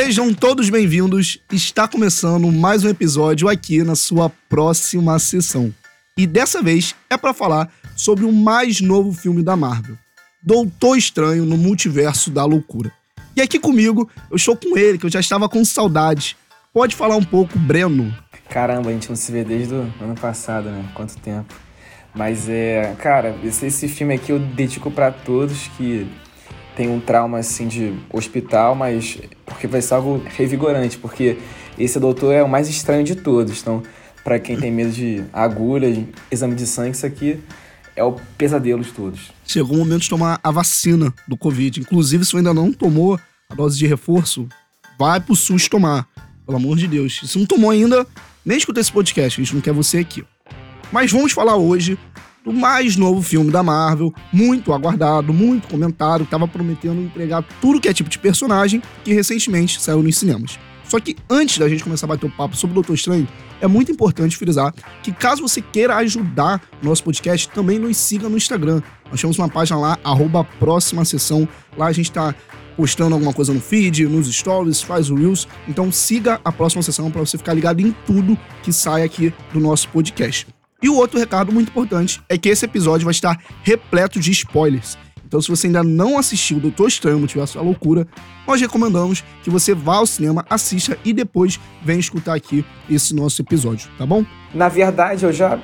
Sejam todos bem-vindos. Está começando mais um episódio aqui na sua próxima sessão. E dessa vez é para falar sobre o mais novo filme da Marvel, Doutor Estranho no Multiverso da Loucura. E aqui comigo, eu estou com ele, que eu já estava com saudade. Pode falar um pouco, Breno? Caramba, a gente não se vê desde o ano passado, né? Quanto tempo. Mas é, cara, esse, esse filme aqui eu dedico para todos que tem um trauma assim de hospital, mas porque vai ser algo revigorante, porque esse doutor é o mais estranho de todos. Então, para quem tem medo de agulha, de exame de sangue, isso aqui é o pesadelo de todos. Chegou o momento de tomar a vacina do Covid. Inclusive, se você ainda não tomou a dose de reforço, vai pro SUS tomar. Pelo amor de Deus. Se não tomou ainda, nem escuta esse podcast, a gente não quer você aqui. Mas vamos falar hoje do mais novo filme da Marvel, muito aguardado, muito comentado, que tava prometendo entregar tudo que é tipo de personagem, que recentemente saiu nos cinemas. Só que antes da gente começar a bater o papo sobre o Doutor Estranho, é muito importante frisar que caso você queira ajudar o nosso podcast, também nos siga no Instagram. Nós temos uma página lá, arroba próxima sessão. Lá a gente tá postando alguma coisa no feed, nos stories, faz o Reels. Então siga a próxima sessão para você ficar ligado em tudo que sai aqui do nosso podcast. E o outro recado muito importante é que esse episódio vai estar repleto de spoilers. Então, se você ainda não assistiu Doutor Estranho Multiverso da Loucura, nós recomendamos que você vá ao cinema, assista e depois venha escutar aqui esse nosso episódio, tá bom? Na verdade, eu já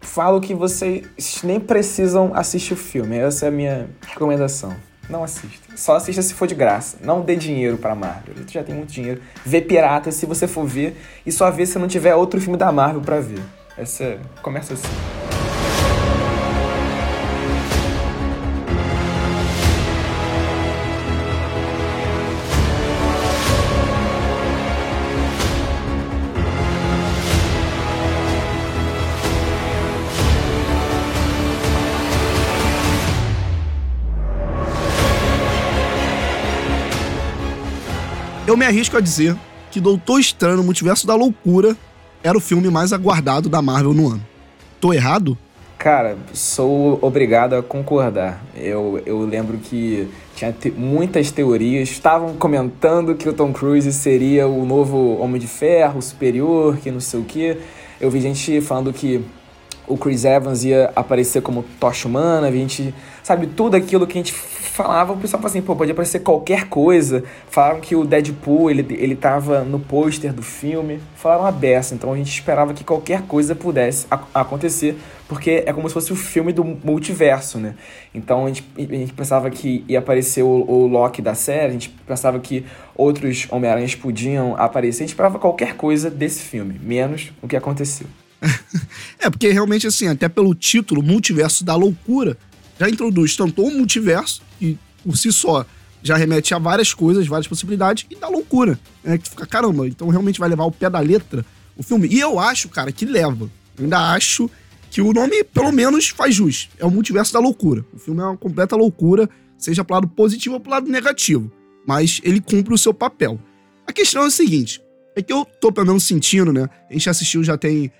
falo que vocês nem precisam assistir o filme. Essa é a minha recomendação. Não assista. Só assista se for de graça. Não dê dinheiro pra Marvel. Tu já tem muito dinheiro. Vê pirata se você for ver. E só vê se não tiver outro filme da Marvel pra ver. Essa começa assim. Eu me arrisco a dizer que Doutor Estranho no Multiverso da Loucura era o filme mais aguardado da Marvel no ano. Tô errado? Cara, sou obrigado a concordar. Eu, eu lembro que tinha te muitas teorias. Estavam comentando que o Tom Cruise seria o novo Homem de Ferro, superior, que não sei o quê. Eu vi gente falando que o Chris Evans ia aparecer como tocha humana, a gente, sabe, tudo aquilo que a gente falava, o pessoal falava assim, pô, pode aparecer qualquer coisa. Falaram que o Deadpool, ele, ele tava no pôster do filme, falaram a beça, então a gente esperava que qualquer coisa pudesse acontecer, porque é como se fosse o filme do multiverso, né? Então a gente, a gente pensava que ia aparecer o, o Loki da série, a gente pensava que outros Homem-Aranhas podiam aparecer, a gente esperava qualquer coisa desse filme, menos o que aconteceu. é, porque realmente, assim, até pelo título, Multiverso da Loucura, já introduz tanto o multiverso, que por si só já remete a várias coisas, várias possibilidades, e da loucura, né? Que fica, caramba, então realmente vai levar o pé da letra o filme. E eu acho, cara, que leva. Eu ainda acho que o nome, pelo menos, faz jus. É o multiverso da loucura. O filme é uma completa loucura, seja pro lado positivo ou pro lado negativo. Mas ele cumpre o seu papel. A questão é o seguinte: é que eu tô pelo menos sentindo, né? A gente assistiu já tem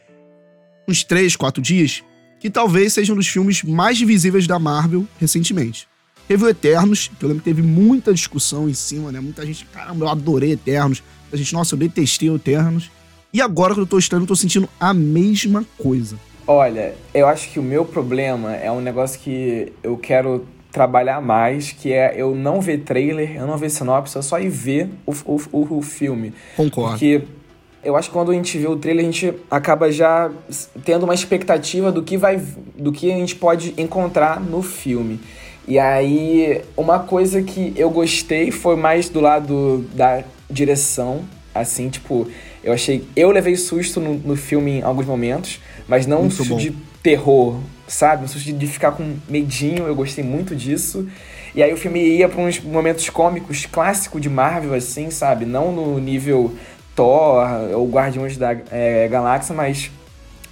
uns três, quatro dias, que talvez seja um dos filmes mais visíveis da Marvel recentemente. Teve o Eternos, que eu lembro que teve muita discussão em cima, né? Muita gente, caramba, eu adorei Eternos. A gente, nossa, eu detestei o Eternos. E agora que eu tô estranho, eu tô sentindo a mesma coisa. Olha, eu acho que o meu problema é um negócio que eu quero trabalhar mais, que é eu não ver trailer, eu não ver sinopse, eu só ir ver o, o, o, o filme. Concordo. Porque eu acho que quando a gente vê o trailer, a gente acaba já tendo uma expectativa do que vai do que a gente pode encontrar no filme. E aí, uma coisa que eu gostei foi mais do lado da direção, assim, tipo, eu achei, eu levei susto no, no filme em alguns momentos, mas não muito um susto bom. de terror, sabe? Um susto de ficar com medinho, eu gostei muito disso. E aí o filme ia para uns momentos cômicos clássico de Marvel, assim, sabe? Não no nível Thor ou Guardiões da é, Galáxia, mas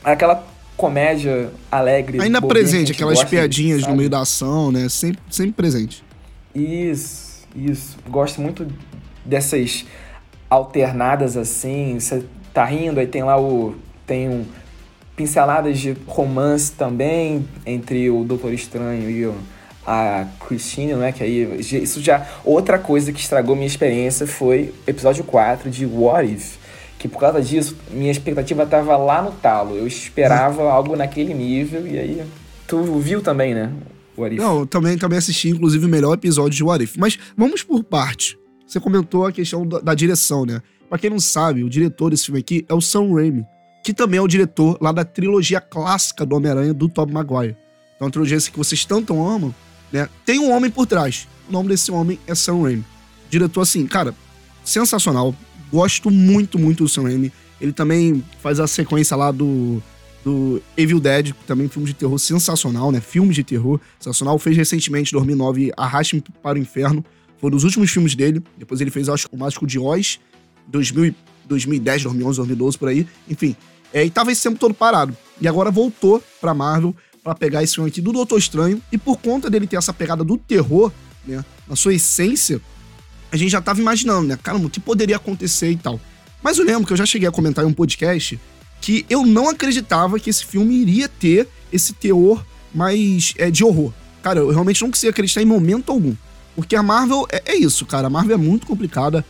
aquela comédia alegre. Ainda presente, aquelas piadinhas disso, no meio da ação, né? Sempre, sempre presente. Isso, isso. Gosto muito dessas alternadas assim. Você tá rindo, aí tem lá o. Tem um, pinceladas de romance também entre o Doutor Estranho e o, a Christine, né? Que aí. Isso já. Outra coisa que estragou minha experiência foi episódio 4 de What If. Que por causa disso, minha expectativa tava lá no talo. Eu esperava algo naquele nível, e aí. Tu viu também, né? What If. Não, também, também assisti, inclusive, o melhor episódio de What If. Mas vamos por parte. Você comentou a questão da, da direção, né? Pra quem não sabe, o diretor desse filme aqui é o Sam Raimi, que também é o diretor lá da trilogia clássica do Homem-Aranha do Tobey Maguire. Então, a trilogia que vocês tanto amam, né? Tem um homem por trás. O nome desse homem é Sam Raimi. Diretor, assim, cara, sensacional. Gosto muito, muito do Sam Raimi. Ele também faz a sequência lá do, do Evil Dead, também filme de terror sensacional, né? Filme de terror sensacional. Fez recentemente, 2009, Arraste-me para o Inferno. Foi um dos últimos filmes dele. Depois ele fez, acho, o Mágico de Oz, 2000, 2010, 2011, 2012, por aí. Enfim, é, e tava esse tempo todo parado. E agora voltou pra Marvel para pegar esse filme aqui do Doutor Estranho. E por conta dele ter essa pegada do terror, né, na sua essência, a gente já tava imaginando, né, caramba, o que poderia acontecer e tal. Mas eu lembro que eu já cheguei a comentar em um podcast que eu não acreditava que esse filme iria ter esse teor mais é, de horror. Cara, eu realmente não conseguia acreditar em momento algum. Porque a Marvel é, é isso, cara. A Marvel é muito complicada.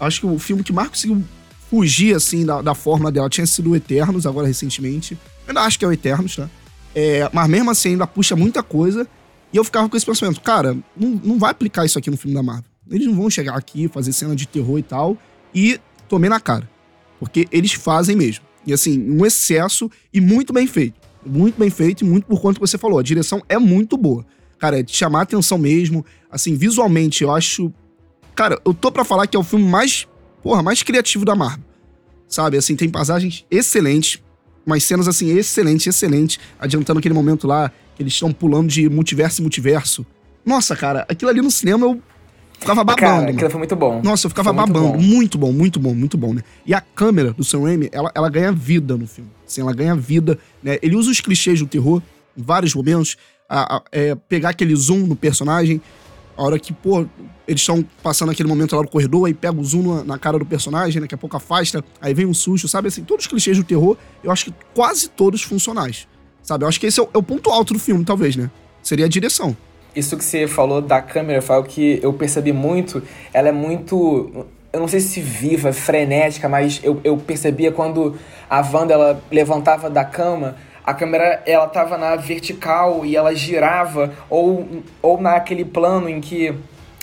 Acho que o filme que mais conseguiu fugir, assim, da, da forma dela tinha sido o Eternos, agora recentemente. Eu ainda acho que é o Eternos, tá? É, mas mesmo assim ainda puxa muita coisa. E eu ficava com esse pensamento, cara, não, não vai aplicar isso aqui no filme da Marvel. Eles não vão chegar aqui, fazer cena de terror e tal, e tomei na cara. Porque eles fazem mesmo. E assim, um excesso e muito bem feito. Muito bem feito e muito por conta que você falou. A direção é muito boa. Cara, é de chamar atenção mesmo. Assim, visualmente, eu acho. Cara, eu tô para falar que é o filme mais. Porra, mais criativo da Marvel. Sabe? Assim, tem passagens excelentes umas cenas assim, excelente, excelente, adiantando aquele momento lá, que eles estão pulando de multiverso em multiverso. Nossa, cara, aquilo ali no cinema eu ficava babando. Cara, aquilo foi muito bom. Nossa, eu ficava foi babando. Muito bom. muito bom, muito bom, muito bom, né? E a câmera do Sam Raimi, ela, ela ganha vida no filme. Assim, ela ganha vida, né? Ele usa os clichês do terror em vários momentos, a, a é, pegar aquele zoom no personagem, a hora que, pô, eles estão passando aquele momento lá no corredor, aí pega o zoom na, na, cara do personagem, daqui a pouco afasta, aí vem um susto, sabe? Assim, todos os clichês do terror, eu acho que quase todos funcionais. Sabe? Eu acho que esse é o, é o ponto alto do filme, talvez, né? Seria a direção. Isso que você falou da câmera, foi o que eu percebi muito. Ela é muito eu não sei se viva, frenética, mas eu, eu percebia quando a Wanda ela levantava da cama, a câmera ela tava na vertical e ela girava, ou, ou naquele plano em que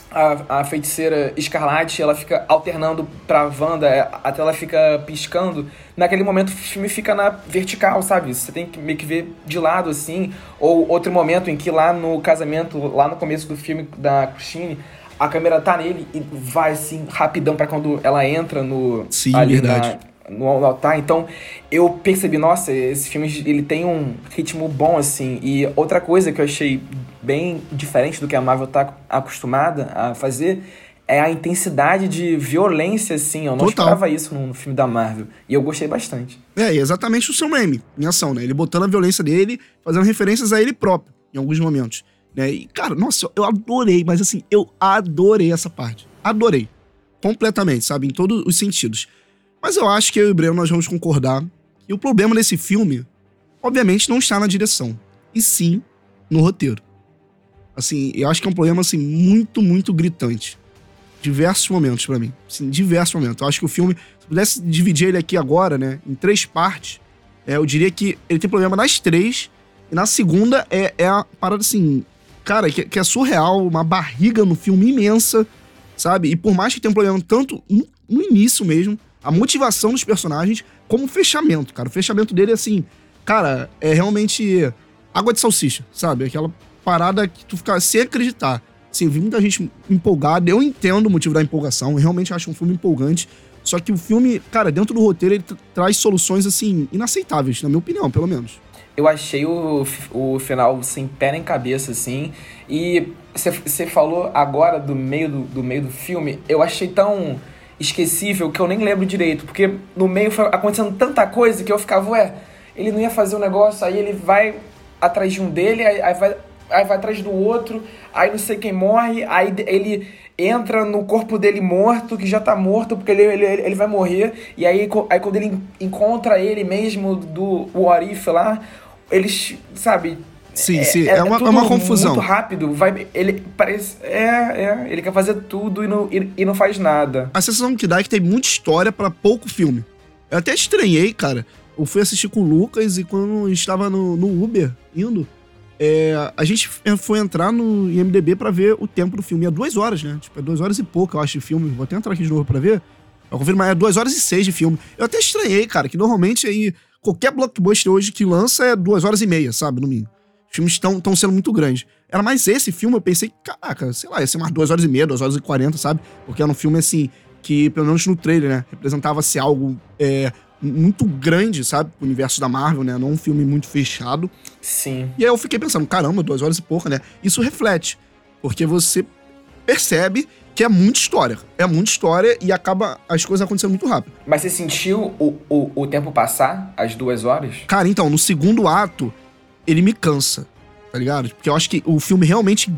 a, a feiticeira escarlate ela fica alternando pra Wanda, é, até ela fica piscando. Naquele momento o filme fica na vertical, sabe? Você tem que meio que ver de lado assim. Ou outro momento em que lá no casamento, lá no começo do filme da Christine, a câmera tá nele e vai assim rapidão para quando ela entra no. Sim, verdade. Na, no altar. Então, eu percebi, nossa, esse filme ele tem um ritmo bom, assim. E outra coisa que eu achei bem diferente do que a Marvel tá acostumada a fazer é a intensidade de violência, assim. Eu não Total. esperava isso no, filme da Marvel. E eu gostei bastante. É, exatamente o seu meme em ação, né? Ele botando a violência dele, fazendo referências a ele próprio, em alguns momentos. Né? E, cara, nossa, eu adorei, mas assim, eu adorei essa parte. Adorei. Completamente, sabe? Em todos os sentidos. Mas eu acho que eu e o Breno nós vamos concordar que o problema desse filme, obviamente, não está na direção, e sim no roteiro. Assim, eu acho que é um problema assim muito, muito gritante. Diversos momentos para mim, sim, diversos momentos. Eu acho que o filme, se pudesse dividir ele aqui agora, né, em três partes, é, eu diria que ele tem problema nas três e na segunda é, é a parada assim, cara, que, que é surreal, uma barriga no filme imensa, sabe? E por mais que tenha um problema tanto no início mesmo, a motivação dos personagens como fechamento, cara. O fechamento dele, assim, cara, é realmente água de salsicha, sabe? Aquela parada que tu fica sem acreditar. Sim, vi muita gente empolgada. Eu entendo o motivo da empolgação. Eu realmente acho um filme empolgante. Só que o filme, cara, dentro do roteiro, ele traz soluções, assim, inaceitáveis, na minha opinião, pelo menos. Eu achei o, o final sem pé nem cabeça, assim. E você falou agora do meio do, do meio do filme. Eu achei tão esquecível que eu nem lembro direito, porque no meio foi acontecendo tanta coisa que eu ficava, ué, ele não ia fazer um negócio, aí ele vai atrás de um dele, aí, aí vai, aí vai atrás do outro, aí não sei quem morre, aí ele entra no corpo dele morto, que já tá morto, porque ele, ele, ele vai morrer, e aí, aí quando ele encontra ele mesmo do Warif lá, eles, sabe, Sim, é, sim. É, é uma, é uma confusão. muito rápido. Vai, ele parece. É, é. Ele quer fazer tudo e não, e, e não faz nada. A sensação que dá é que tem muita história para pouco filme. Eu até estranhei, cara. Eu fui assistir com o Lucas e quando estava no, no Uber indo, é, a gente foi entrar no IMDB para ver o tempo do filme. É duas horas, né? Tipo, é duas horas e pouco, eu acho, de filme. Vou até entrar aqui de novo pra ver. Eu confirmo, é duas horas e seis de filme. Eu até estranhei, cara, que normalmente aí qualquer blockbuster hoje que lança é duas horas e meia, sabe, no mínimo. Os filmes estão sendo muito grandes. Era mais esse filme, eu pensei, caraca, sei lá, ia ser umas duas horas e meia, duas horas e quarenta, sabe? Porque era um filme, assim, que, pelo menos no trailer, né, representava-se algo é, muito grande, sabe? O universo da Marvel, né? Não um filme muito fechado. Sim. E aí eu fiquei pensando, caramba, duas horas e pouco, né? Isso reflete. Porque você percebe que é muita história. É muita história e acaba as coisas acontecendo muito rápido. Mas você sentiu o, o, o tempo passar, as duas horas? Cara, então, no segundo ato, ele me cansa, tá ligado? Porque eu acho que o filme realmente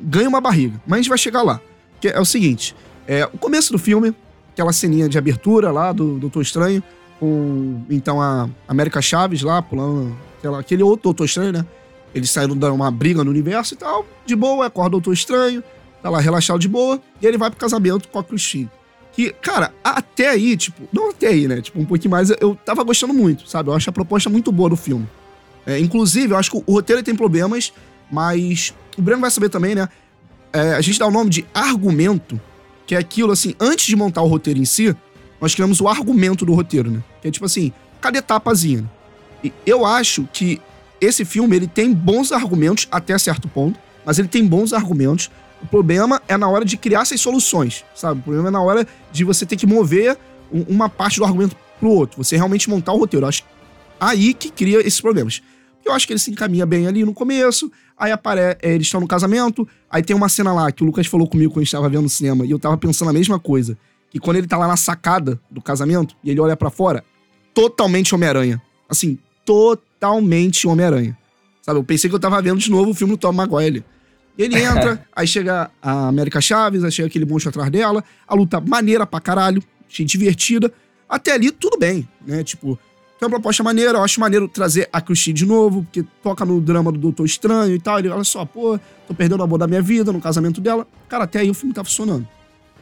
ganha uma barriga. Mas a gente vai chegar lá. Que é o seguinte: é, o começo do filme, aquela ceninha de abertura lá do Doutor Estranho, com então a América Chaves lá, pulando aquela, aquele outro Doutor Estranho, né? Eles saíram dar uma briga no universo e tal, de boa, acorda o Doutor Estranho tá lá relaxado de boa, e ele vai pro casamento com a Christine. Que, cara, até aí, tipo, não até aí, né? Tipo, um pouquinho mais, eu tava gostando muito, sabe? Eu acho a proposta muito boa do filme. É, inclusive, eu acho que o roteiro tem problemas, mas o Breno vai saber também, né? É, a gente dá o nome de argumento, que é aquilo assim, antes de montar o roteiro em si, nós criamos o argumento do roteiro, né? Que é tipo assim, cada etapazinha. E eu acho que esse filme ele tem bons argumentos até certo ponto, mas ele tem bons argumentos o problema é na hora de criar essas soluções, sabe? O problema é na hora de você ter que mover uma parte do argumento pro outro. Você realmente montar o roteiro. Eu acho aí que cria esses problemas. Eu acho que ele se encaminha bem ali no começo, aí aparece, é, eles estão no casamento, aí tem uma cena lá que o Lucas falou comigo quando a gente tava vendo no cinema, e eu tava pensando a mesma coisa. Que quando ele tá lá na sacada do casamento e ele olha para fora, totalmente Homem-Aranha. Assim, totalmente Homem-Aranha. Sabe? Eu pensei que eu tava vendo de novo o filme do Tom Maguire. Ele entra, aí chega a América Chaves, aí chega aquele monstro atrás dela, a luta maneira pra caralho, achei divertida. Até ali, tudo bem, né? Tipo, tem uma proposta maneira, eu acho maneiro trazer a Christine de novo, porque toca no drama do Doutor Estranho e tal. Ele, olha só, pô, tô perdendo a boa da minha vida no casamento dela. Cara, até aí o filme tá funcionando.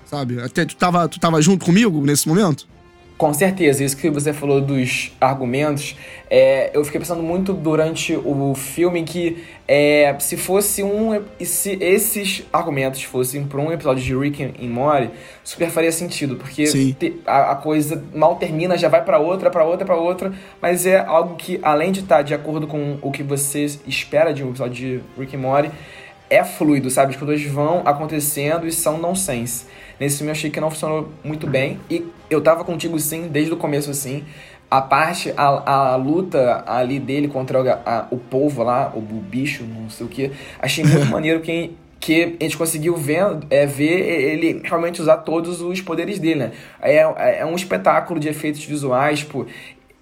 Sabe? Até tu tava, tu tava junto comigo nesse momento? Com certeza, isso que você falou dos argumentos, é, eu fiquei pensando muito durante o filme que é, se fosse um. Se esses argumentos fossem para um episódio de Rick e Morty, super faria sentido, porque te, a, a, coisa mal termina, já vai para outra, para outra, para outra, mas é algo que, além de estar tá de acordo com o que você espera de um episódio de Rick e Morty, é fluido, sabe? As coisas vão acontecendo e são nonsense. Nesse filme eu achei que não funcionou muito bem. E eu tava contigo sim, desde o começo assim. A parte, a, a luta ali dele contra o, a, o povo lá, o, o bicho, não sei o que. Achei muito maneiro quem, que a gente conseguiu ver, é, ver ele realmente usar todos os poderes dele, né? É, é um espetáculo de efeitos visuais, tipo,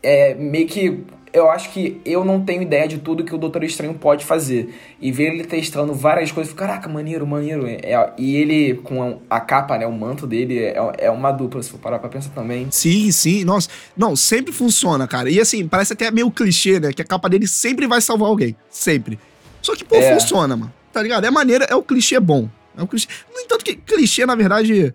é meio que eu acho que eu não tenho ideia de tudo que o Doutor Estranho pode fazer. E ver ele testando várias coisas, caraca, maneiro, maneiro. É, e ele, com a, capa, né, o manto dele, é, é uma dupla, se for parar pra pensar também. Sim, sim, nossa. Não, sempre funciona, cara. E assim, parece até meio clichê, né? Que a capa dele sempre vai salvar alguém. Sempre. Só que, pô, é. funciona, mano. Tá ligado? É maneira, é o clichê bom. É o clichê. No entanto, que clichê, na verdade.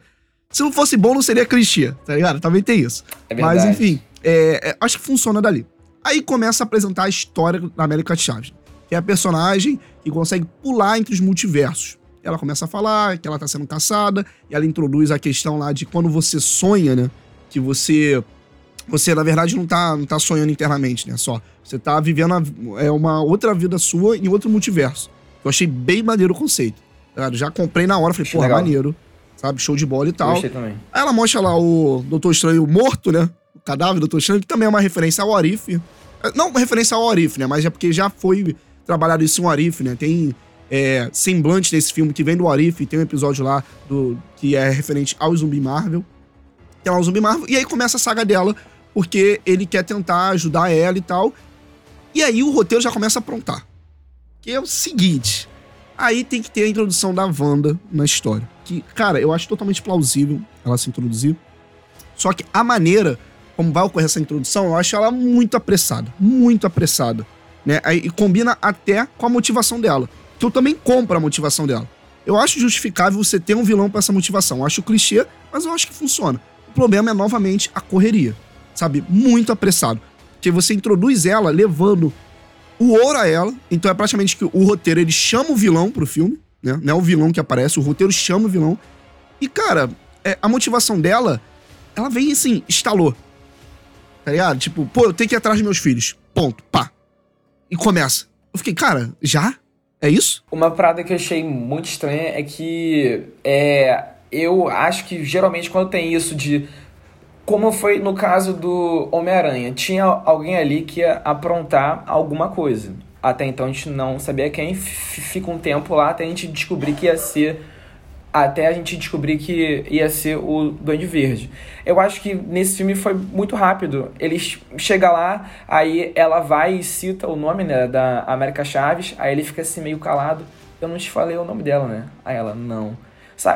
Se não fosse bom, não seria clichê, tá ligado? Também tem isso. É Mas, enfim, é, é, acho que funciona dali. Aí começa a apresentar a história da América Chaves, que é a personagem que consegue pular entre os multiversos. Ela começa a falar que ela tá sendo caçada, e ela introduz a questão lá de quando você sonha, né? Que você. Você, na verdade, não tá, não tá sonhando internamente, né? Só. Você tá vivendo a, é uma outra vida sua em outro multiverso. Eu achei bem maneiro o conceito. Tá Já comprei na hora, falei, porra, maneiro. Sabe? Show de bola e tal. Gostei também. Aí ela mostra lá o Doutor Estranho morto, né? Cadáver do Doutor Estranho, que também é uma referência ao Arif. É, não uma referência ao Arif, né? Mas é porque já foi trabalhado isso em Arif, né? Tem é, semblante nesse filme que vem do Arif, tem um episódio lá do, que é referente ao Zumbi Marvel. Tem lá o Zumbi Marvel, e aí começa a saga dela, porque ele quer tentar ajudar ela e tal. E aí o roteiro já começa a aprontar. Que é o seguinte. Aí tem que ter a introdução da Wanda na história. Que, cara, eu acho totalmente plausível ela se introduzir. Só que a maneira como vai ocorrer essa introdução, eu acho ela muito apressada. Muito apressada. né? E combina até com a motivação dela. Que eu também compro a motivação dela. Eu acho justificável você ter um vilão para essa motivação. Eu acho clichê, mas eu acho que funciona. O problema é, novamente, a correria. Sabe? Muito apressado. Porque você introduz ela levando o ouro a ela. Então é praticamente que o roteiro ele chama o vilão pro filme. Né? Não é o vilão que aparece, o roteiro chama o vilão. E, cara, é, a motivação dela, ela vem assim, estalou. Tá ligado? Tipo, pô, eu tenho que ir atrás dos meus filhos. Ponto. Pá. E começa. Eu fiquei, cara, já? É isso? Uma parada que eu achei muito estranha é que é, eu acho que geralmente quando tem isso de. Como foi no caso do Homem-Aranha, tinha alguém ali que ia aprontar alguma coisa. Até então a gente não sabia quem, fica um tempo lá até a gente descobrir que ia ser até a gente descobrir que ia ser o Duende Verde. Eu acho que nesse filme foi muito rápido. Ele chega lá, aí ela vai e cita o nome né, da América Chaves, aí ele fica assim meio calado. Eu não te falei o nome dela, né? Aí ela, não.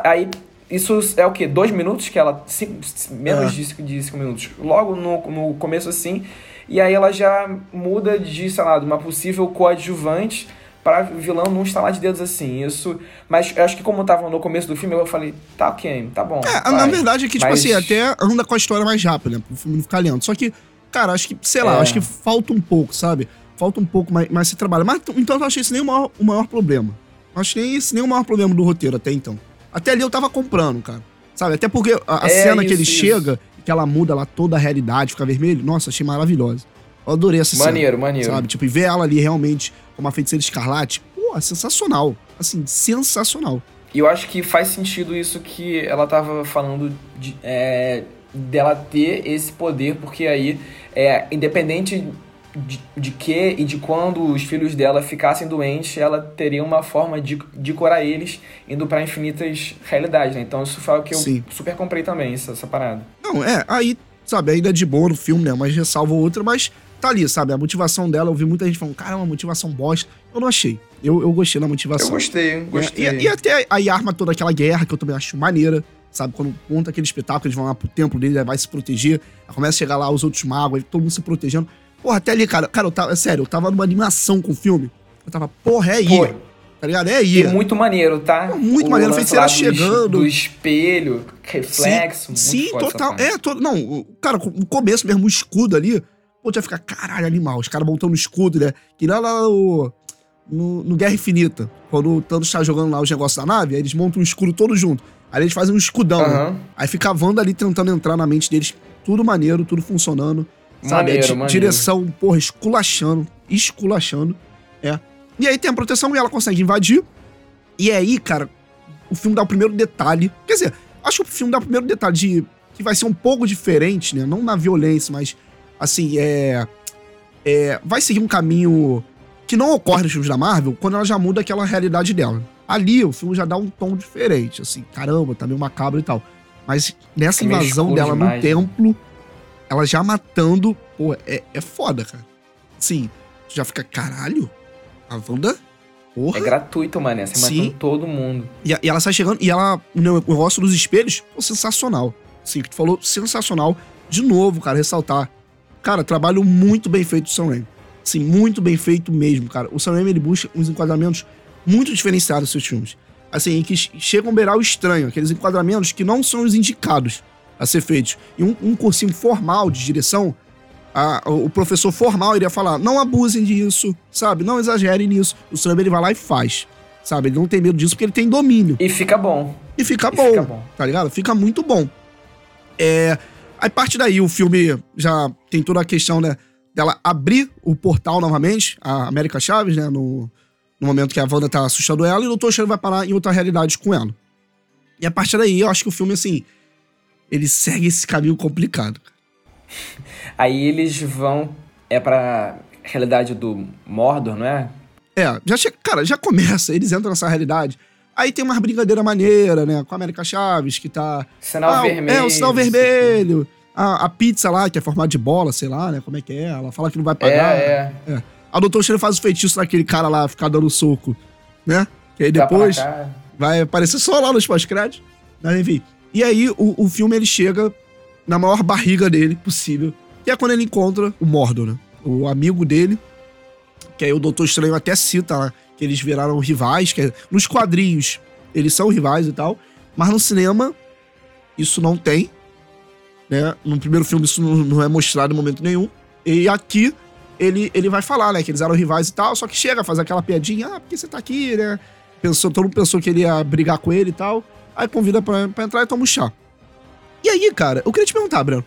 Aí, isso é o quê? Dois minutos que ela... Cinco, menos é. de, cinco, de cinco minutos. Logo no, no começo, assim. E aí ela já muda de, sei lá, de uma possível coadjuvante para vilão não estalar de dedos assim. Isso. Mas eu acho que como tava no começo do filme, eu falei, tá ok, tá bom. É, vai. na verdade é que, tipo mas... assim, até anda com a história mais rápida, né? Pro filme não ficar lento. Só que, cara, acho que, sei lá, é. acho que falta um pouco, sabe? Falta um pouco mais, mais se trabalha. Mas então eu achei esse nem o maior, o maior problema. Eu achei nem esse nem o maior problema do roteiro até então. Até ali eu tava comprando, cara. Sabe? Até porque a, a é, cena isso, que ele isso. chega, que ela muda lá toda a realidade, fica vermelho, nossa, achei maravilhosa. Eu adorei essa maneiro, cena. Maneiro, maneiro. Sabe? Tipo, e ver ela ali realmente como a feiticeira escarlate, pô, sensacional. Assim, sensacional. E eu acho que faz sentido isso que ela tava falando de, é, dela ter esse poder, porque aí, é, independente de, de que e de quando os filhos dela ficassem doentes, ela teria uma forma de, de curar eles indo para infinitas realidades, né? Então isso foi o que eu Sim. super comprei também, essa, essa parada. Não, é, aí, sabe, ainda é de boa no filme, né? Mas ressalva outra, mas tá ali, sabe? A motivação dela, eu vi muita gente falando, cara, é uma motivação bosta. Eu não achei. Eu, eu gostei da motivação. Eu gostei, gostei. É, e, e, até aí arma toda aquela guerra, que eu também acho maneira, sabe? Quando conta aquele espetáculo, eles vão lá pro templo dele, vai se proteger, começa a chegar lá os outros magos, todo mundo se protegendo. Porra, até ali, cara, cara, eu tava, é sério, eu tava numa animação com o filme. Eu tava, porra, é aí. Tá ligado? É aí. E muito maneiro, tá? É muito o maneiro, feiticeira chegando. Do espelho, reflexo. Sim, sim total. É, todo, não, cara, no começo mesmo, o escudo ali, Pô, tu vai ficar, caralho, animal. Os caras montando escudo, né? Que lá, lá no, no, no, Guerra Infinita, quando o Thanos tá jogando lá os negócios da nave, aí eles montam um escudo todo junto. Aí eles fazem um escudão, uhum. né? Aí fica a Wanda ali tentando entrar na mente deles. Tudo maneiro, tudo funcionando. Sabe? Maneiro, é maneiro. direção, porra, esculachando. Esculachando. É. E aí tem a proteção e ela consegue invadir. E aí, cara, o filme dá o primeiro detalhe. Quer dizer, acho que o filme dá o primeiro detalhe de. Que vai ser um pouco diferente, né? Não na violência, mas assim, é, é, vai seguir um caminho que não ocorre nos filmes da Marvel quando ela já muda aquela realidade dela. Ali o filme já dá um tom diferente, assim, caramba, tá meio macabro e tal. Mas nessa invasão dela demais, no né? templo, ela já matando, pô, é, é foda, cara. Sim, já fica, caralho, a Wanda Porra. É gratuito, mané. Você Sim. matando todo mundo. E, e, ela sai chegando, e ela, o negócio dos espelhos, pô, sensacional. Sim, que tu falou, sensacional. De novo, cara, ressaltar. Cara, trabalho muito bem feito do Sam Raimi. Sim, muito bem feito mesmo, cara. O Sam Raimi, ele busca uns enquadramentos muito diferenciados nos seus filmes. Assim, em que chegam a beirar o estranho, aqueles enquadramentos que não são os indicados a ser feitos. E um, um cursinho formal de direção, a, o professor formal iria falar, não abusem disso, sabe? Não exagerem nisso. O Sam Raimi, ele vai lá e faz, sabe? Ele não tem medo disso porque ele tem domínio. E fica bom. E fica, e bom, fica bom, tá ligado? Fica muito bom. É... Aí parte daí o filme já tem toda a questão, né, dela abrir o portal novamente, a América Chaves, né, no, no momento que a Wanda tá assustando ela, e o Doutor Estranho vai parar em outra realidade com ela. E a partir daí, eu acho que o filme, assim, ele segue esse caminho complicado. Aí eles vão, é pra realidade do Mordor, não é? É, já cara, já começa, eles entram nessa realidade. Aí tem uma brincadeira maneira, né? Com a América Chaves, que tá. Sinal ah, vermelho. É, o sinal vermelho. A, a, pizza lá, que é formada de bola, sei lá, né? Como é que é? Ela fala que não vai pagar. É, é. é. A doutora Cheiro faz o feitiço daquele cara lá, ficar dando soco, né? Que aí depois vai aparecer só lá nos pós-créditos. Mas enfim. E aí o, o filme ele chega na maior barriga dele possível, que é quando ele encontra o Mordor, né? O amigo dele, que aí o Doutor Estranho até cita lá, que eles viraram rivais, que é, nos quadrinhos eles são rivais e tal, mas no cinema isso não tem, né? No primeiro filme isso não, não é mostrado em momento nenhum. E aqui ele, ele vai falar, né, que eles eram rivais e tal, só que chega a fazer aquela piadinha, ah, porque você tá aqui, né? Pensou, todo mundo pensou que ele ia brigar com ele e tal. Aí convida pra entrar e toma um chá. E aí, cara, eu queria te perguntar, Breno,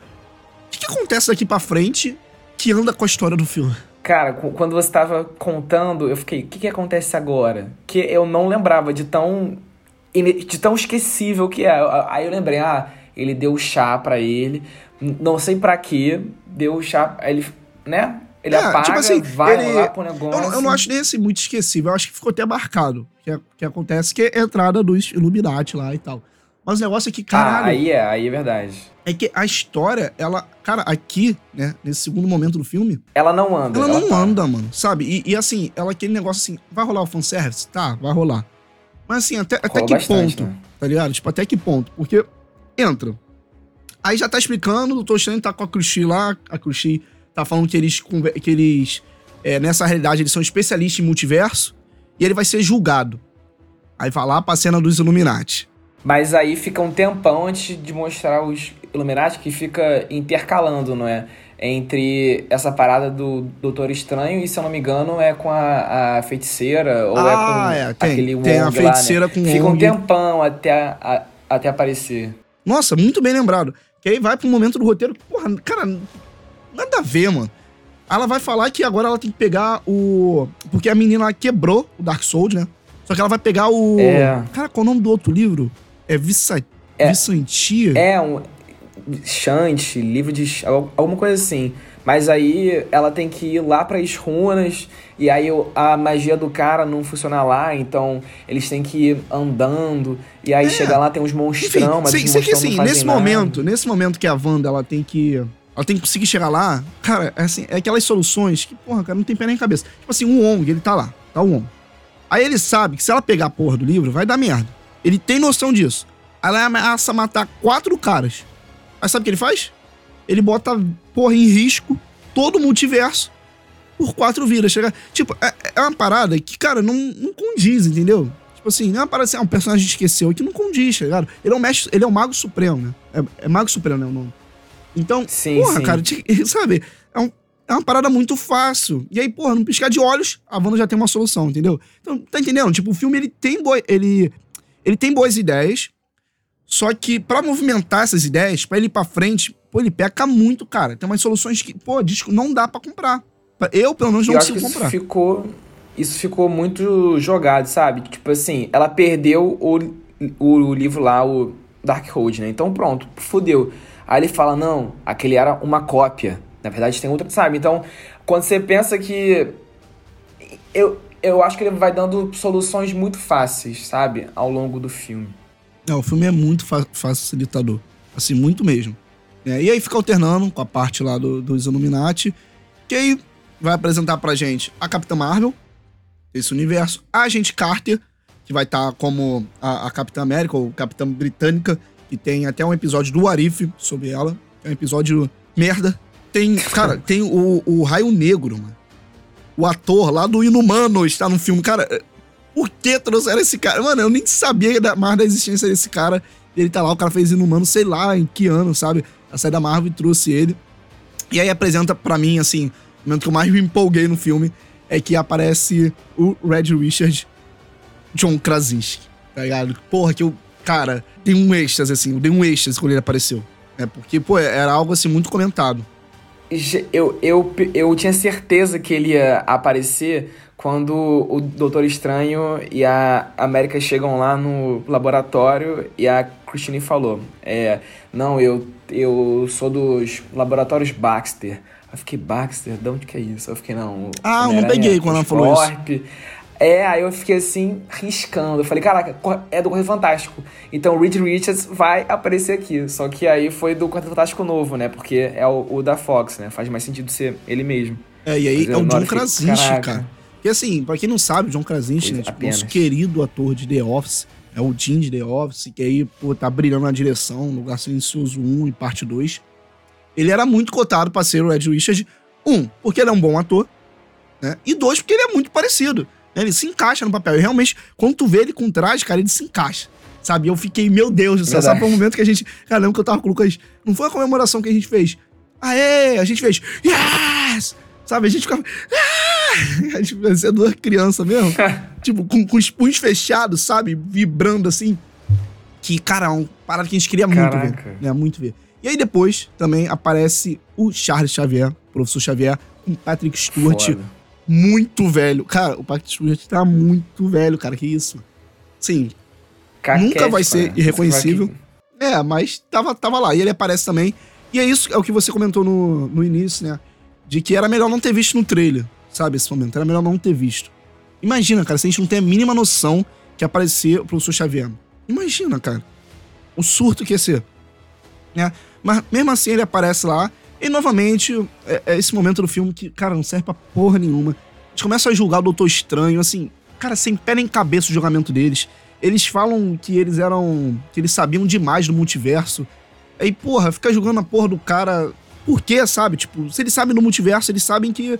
o que, que acontece daqui pra frente que anda com a história do filme? Cara, quando você estava contando, eu fiquei, o que, que acontece agora? Que eu não lembrava de tão de tão esquecível que é. Aí eu lembrei, ah, ele deu chá para ele, não sei para quê, deu chá, ele, né? Ele é, apaga, tipo assim, vai ele, lá pro negócio. Eu, eu, não acho nem esse muito esquecível, eu acho que ficou até marcado. Que, é, que acontece que é a entrada dos Illuminati lá e tal. Mas o negócio é que, caralho. Ah, aí é, aí é verdade. É que a história, ela. Cara, aqui, né, nesse segundo momento do filme. Ela não anda. Ela, ela não tá. anda, mano, sabe? E, e, assim, ela aquele negócio assim, vai rolar o fanservice? Tá, vai rolar. Mas assim, até, até que bastante, ponto? Né? Tá ligado? Tipo, até que ponto? Porque entra. Aí já tá explicando, o Doutor Estranho tá com a Crushi lá, a Crushi tá falando que eles, que eles é, nessa realidade, eles são especialistas em multiverso, e ele vai ser julgado. Aí vai lá pra cena dos Illuminati. Mas aí fica um tempão antes de mostrar os Illuminati que fica intercalando, não é? Entre essa parada do Doutor Estranho e, se eu não me engano, é com a, a feiticeira ou ah, é com é, tem, aquele tem a feiticeira lá, né? com Fica um tempão até, a, até aparecer. Nossa, muito bem lembrado. Que aí vai pro momento do roteiro que, porra, cara, nada a ver, mano. Ela vai falar que agora ela tem que pegar o. Porque a menina quebrou o Dark Souls, né? Só que ela vai pegar o. É. Cara, qual é o nome do outro livro? É, Vissa... é Vissantia? É, um. Chante, livro de. alguma coisa assim. Mas aí ela tem que ir lá para as runas e aí a magia do cara não funciona lá, então eles têm que ir andando e aí é. chega lá tem uns monstrão, Enfim, mas sei, os sei que assim, nesse nada. momento, nesse momento que a Wanda ela tem que ela tem que conseguir chegar lá, cara, é assim, é aquelas soluções que, porra, cara, não tem pé nem cabeça. Tipo assim, um Wong, ele tá lá, tá o Wong. Aí ele sabe que se ela pegar a porra do livro, vai dar merda. Ele tem noção disso. Aí ela ameaça matar quatro caras. Aí sabe o que ele faz? Ele bota, porra, em risco todo o multiverso por quatro vidas. Chega... Tipo, é, é uma parada que, cara, não, não condiz, entendeu? Tipo assim, não é uma parada assim, ah, um personagem esqueceu que não condiz, tá ligado? Ele é o mestre, ele é o mago supremo, né? É, é mago supremo, né, o nome. Então, sim, porra, sim. cara, sabe? É, um, é uma parada muito fácil. E aí, porra, não piscar de olhos, a Wanda já tem uma solução, entendeu? Então, tá entendendo? Tipo, o filme, ele tem, bo... ele, ele tem boas ideias, só que para movimentar essas ideias, para ele ir pra frente, pô, ele peca muito, cara. Tem umas soluções que, pô, disco não dá para comprar. Eu, pelo menos, não eu consigo comprar. Isso ficou, isso ficou muito jogado, sabe? Tipo assim, ela perdeu o, o, livro lá, o Darkhold, né? Então pronto, fudeu. Aí ele fala, não, aquele era uma cópia. Na verdade tem outra, sabe? Então, quando você pensa que... Eu, eu acho que ele vai dando soluções muito fáceis, sabe? Ao longo do filme. É, o filme é muito fa facilitador. Assim, muito mesmo. É, e aí fica alternando com a parte lá do, dos Illuminati, que aí vai apresentar pra gente a Capitã Marvel, esse universo, a Agente Carter, que vai estar tá como a, a, Capitã América, ou Capitã Britânica, que tem até um episódio do Arif sobre ela, é um episódio merda. Tem, cara, tem o, o Raio Negro, mano. O ator lá do Inumano está no filme. Cara, por que trouxeram esse cara? Mano, eu nem sabia mais da existência desse cara. Ele tá lá, o cara fez Inumano, sei lá em que ano, sabe? A saída da Marvel trouxe ele. E aí apresenta para mim, assim, o momento que eu mais me empolguei no filme é que aparece o Red Richard John Krasinski, tá ligado? Porra, que eu, cara, tem um êxtase, assim, eu dei um êxtase quando ele apareceu. É porque, pô, era algo, assim, muito comentado. Eu, eu, eu tinha certeza que ele ia aparecer quando o Doutor Estranho e a América chegam lá no laboratório e a Christine falou: é, Não, eu, eu sou dos laboratórios Baxter. Eu fiquei, Baxter? De onde que é isso? Eu fiquei, não. Ah, não peguei quando ela falou isso. É, aí eu fiquei assim, riscando. Eu falei, caraca, é do Quarteto Fantástico. Então o Reed Richards vai aparecer aqui. Só que aí foi do Quarteto Fantástico novo, né? Porque é o, o da Fox, né? Faz mais sentido ser ele mesmo. É, e aí é o John Krasinski, cara. E assim, pra quem não sabe, John Krasinski, né, tipo, nosso querido ator de The Office, é o Jim de The Office, que aí, pô, tá brilhando na direção, Lugar Silencioso 1 e parte 2. Ele era muito cotado pra ser o Ed Richard. Um, porque ele é um bom ator. né? E dois, porque ele é muito parecido. Ele se encaixa no papel. E realmente, quando tu vê ele com traje, cara, ele se encaixa. Sabe? Eu fiquei, meu Deus do céu. Sabe? Foi um momento que a gente. Cara, lembro que eu tava com o Lucas. Não foi a comemoração que a gente fez. Aê! A gente fez. Yes! Sabe? A gente ficava. Ah! A gente parecia duas crianças mesmo. tipo, com, com os punhos fechados, sabe? Vibrando assim. Que, cara, um parada que a gente queria Caraca. muito ver. Né? Muito ver. E aí depois também aparece o Charles Xavier, o professor Xavier, com Patrick Stewart. Foda. Muito velho. Cara, o Patrick Stewart tá muito velho, cara. Que isso? Sim, Nunca vai ser irreconhecível. É, mas tava, tava lá. E ele aparece também. E é isso, é o que você comentou no, no início, né? De que era melhor não ter visto no trailer, sabe? Esse momento. Era melhor não ter visto. Imagina, cara, se a gente não tem a mínima noção que aparecer o professor Xavier. Imagina, cara. O surto que ia ser. Né? Mas mesmo assim ele aparece lá. E novamente, é, é esse momento do filme que, cara, não serve pra porra nenhuma. A gente começa a julgar o Doutor Estranho, assim, cara, sem pé nem cabeça o julgamento deles. Eles falam que eles eram. que eles sabiam demais do multiverso. Aí, porra, fica julgando a porra do cara. Por quê, sabe? Tipo, se eles sabem do multiverso, eles sabem que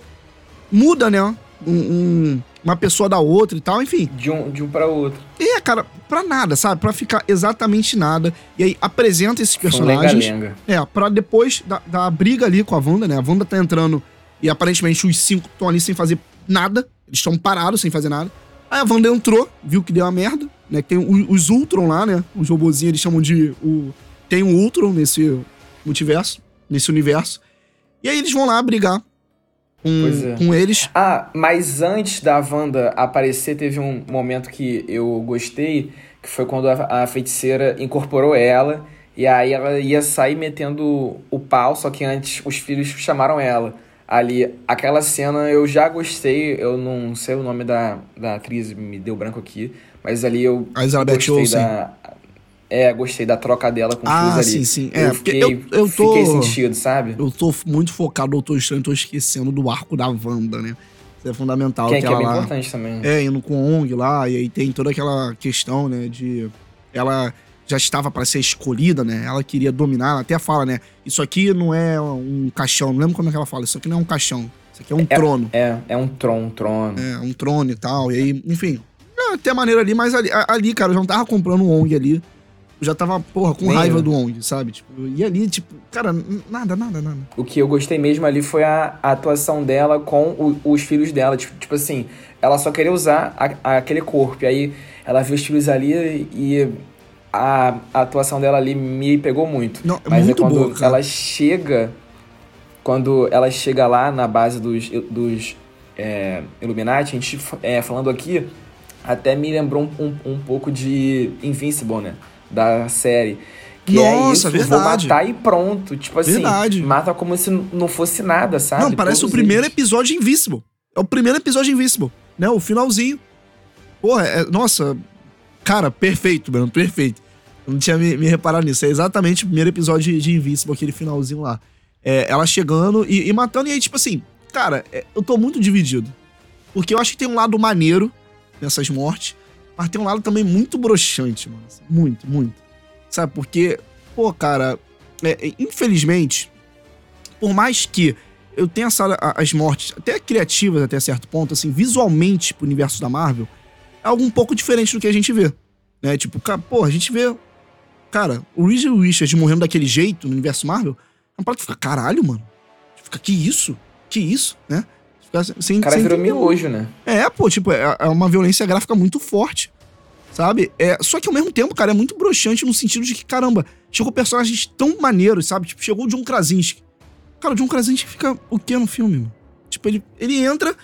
muda, né? Um, um, uma pessoa da outra e tal, enfim. De um, de um para outro. É, cara, pra nada, sabe? Pra ficar exatamente nada. E aí apresenta esses personagens. Lenga, lenga. É, pra depois da, da briga ali com a Wanda, né? A Wanda tá entrando e aparentemente os cinco estão ali sem fazer nada. Eles estão parados sem fazer nada. Aí a Wanda entrou, viu que deu uma merda né? Tem os Ultron lá, né? Os robozinhos eles chamam de. O, tem um Ultron nesse multiverso, nesse universo. E aí eles vão lá brigar com, é. com eles. Ah, mas antes da Wanda aparecer, teve um momento que eu gostei, que foi quando a, a feiticeira incorporou ela. E aí ela ia sair metendo o pau, só que antes os filhos chamaram ela ali. Aquela cena eu já gostei, eu não sei o nome da, da atriz, me deu branco aqui, mas ali eu a Elizabeth gostei Olsen. da. É, gostei da troca dela com ah, os ali. sim, sim. É, eu fiquei, eu, eu tô, fiquei sentido, sabe? Eu tô muito focado no Doutor Estranho, tô esquecendo do arco da Wanda, né? Isso é fundamental. Que, que, que é bem lá, importante também. É, indo com o ONG lá, e aí tem toda aquela questão, né, de... Ela já estava para ser escolhida, né? Ela queria dominar, ela até fala, né? Isso aqui não é um caixão, não lembro como é que ela fala, isso aqui não é um caixão, isso aqui é um é, trono. É, é um trono, um trono. É, um trono e tal, e aí, enfim, é, até maneira ali, mas ali, ali, cara, eu já não tava comprando um ONG ali. Já tava, porra, com raiva do ONG, sabe? Tipo, e ali, tipo, cara, nada, nada, nada. O que eu gostei mesmo ali foi a, a atuação dela com o, os filhos dela. Tipo, tipo assim, ela só queria usar a, aquele corpo. E aí ela viu os filhos ali e a, a atuação dela ali me pegou muito. Não, é Mas muito é quando boa, ela chega. Quando ela chega lá na base dos, dos é, Illuminati, a gente é, falando aqui até me lembrou um, um, um pouco de Invincible, né? Da série. Que é Nossa, é isso, verdade. vou matar e pronto. Tipo assim, verdade. mata como se não fosse nada, sabe? Não, parece Todos o primeiro eles. episódio de Invincible. É o primeiro episódio de Invincible, né? O finalzinho. Porra, é, nossa, cara, perfeito, mano, perfeito. Eu não tinha me, me, reparado nisso. É exatamente o primeiro episódio de, de Invincible, aquele finalzinho lá. É, ela chegando e, e, matando, e aí, tipo assim, cara, é, eu tô muito dividido. Porque eu acho que tem um lado maneiro nessas mortes. Mas tem um lado também muito broxante, mano. Assim, muito, muito. Sabe? Porque, pô, cara, é, infelizmente, por mais que eu tenha essa, as mortes, até criativas até certo ponto, assim, visualmente pro universo da Marvel, é algo um pouco diferente do que a gente vê. Né? Tipo, cara, pô, a gente vê. Cara, o Reed Richards morrendo daquele jeito no universo Marvel, é um prato fica, caralho, mano. Fica, que isso? Que isso, né? Sem, o cara sem virou miojo, né? É, pô, tipo, é, é, uma violência gráfica muito forte, sabe? É, só que ao mesmo tempo, cara, é muito broxante no sentido de que, caramba, chegou personagens tão maneiros, sabe? Tipo, chegou o John Krasinski. Cara, o John Krasinski fica o quê no filme, mano? Tipo, ele, ele entra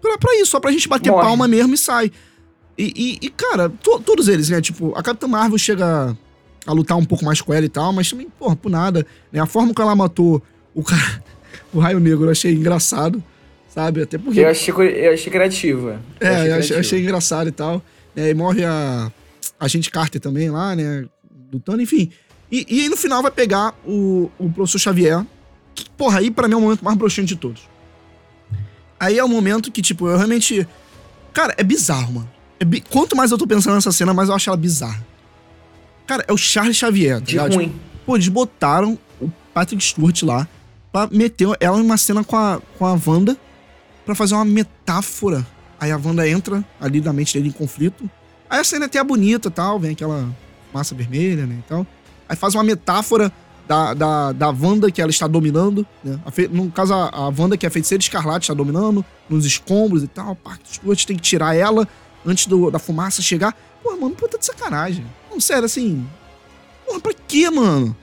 pra, pra isso, só pra gente bater Morre. palma mesmo e sai. E, e, e cara, to, todos eles, né? Tipo, a Capitã Marvel chega a lutar um pouco mais com ela e tal, mas também, porra, por nada. Né? A forma que ela matou o cara, o Raio Negro, eu achei engraçado sabe? Até porque. Eu achei, eu achei criativa. Eu é, achei, eu achei, engraçado e tal. É, e morre a, a gente Carter também lá, né? Lutando, enfim. E, e aí no final vai pegar o, o professor Xavier. Que, porra, aí pra mim é o momento mais broxante de todos. Aí é o momento que, tipo, eu realmente. Cara, é bizarro, mano. É bi... Quanto mais eu tô pensando nessa cena, mais eu acho ela bizarra. Cara, é o Charles Xavier, tá de ligado? ruim. Tipo, pô, eles botaram o Patrick Stewart lá pra meter ela em uma cena com a, com a Wanda para fazer uma metáfora. Aí a Wanda entra ali na mente dele em conflito. Aí a cena é até bonita tal, vem aquela massa vermelha, né, e tal. Aí faz uma metáfora da, da, da Wanda que ela está dominando, né? No caso, a, a Wanda que é feiticeira escarlate está dominando, nos escombros e tal. Pá, Stewart tem que tirar ela antes do, da fumaça chegar. Pô, mano, puta de sacanagem. Não, sério, assim. Porra, pra quê, mano?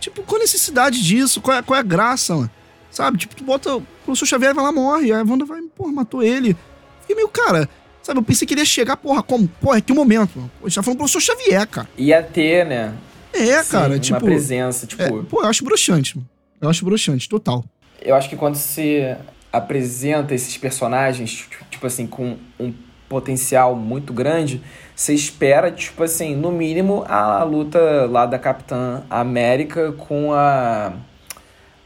Tipo, qual a necessidade disso? Qual é, qual é a graça, mano? Sabe? Tipo, tu bota. O professor Xavier vai lá, morre. Aí a Wanda vai, porra, matou ele. Fiquei meio, cara. Sabe, eu pensei que ele ia chegar, porra, como? Porra, que momento, mano. A gente tá falando do professor Xavier, cara. Ia ter, né? É, Sim, cara, uma tipo. presença, tipo. é, pô, eu acho broxante, mano. Eu acho broxante, total. Eu acho que quando se apresenta esses personagens, tipo, tipo assim, com um potencial muito grande, você espera, tipo assim, no mínimo, a luta lá da Capitã América com a,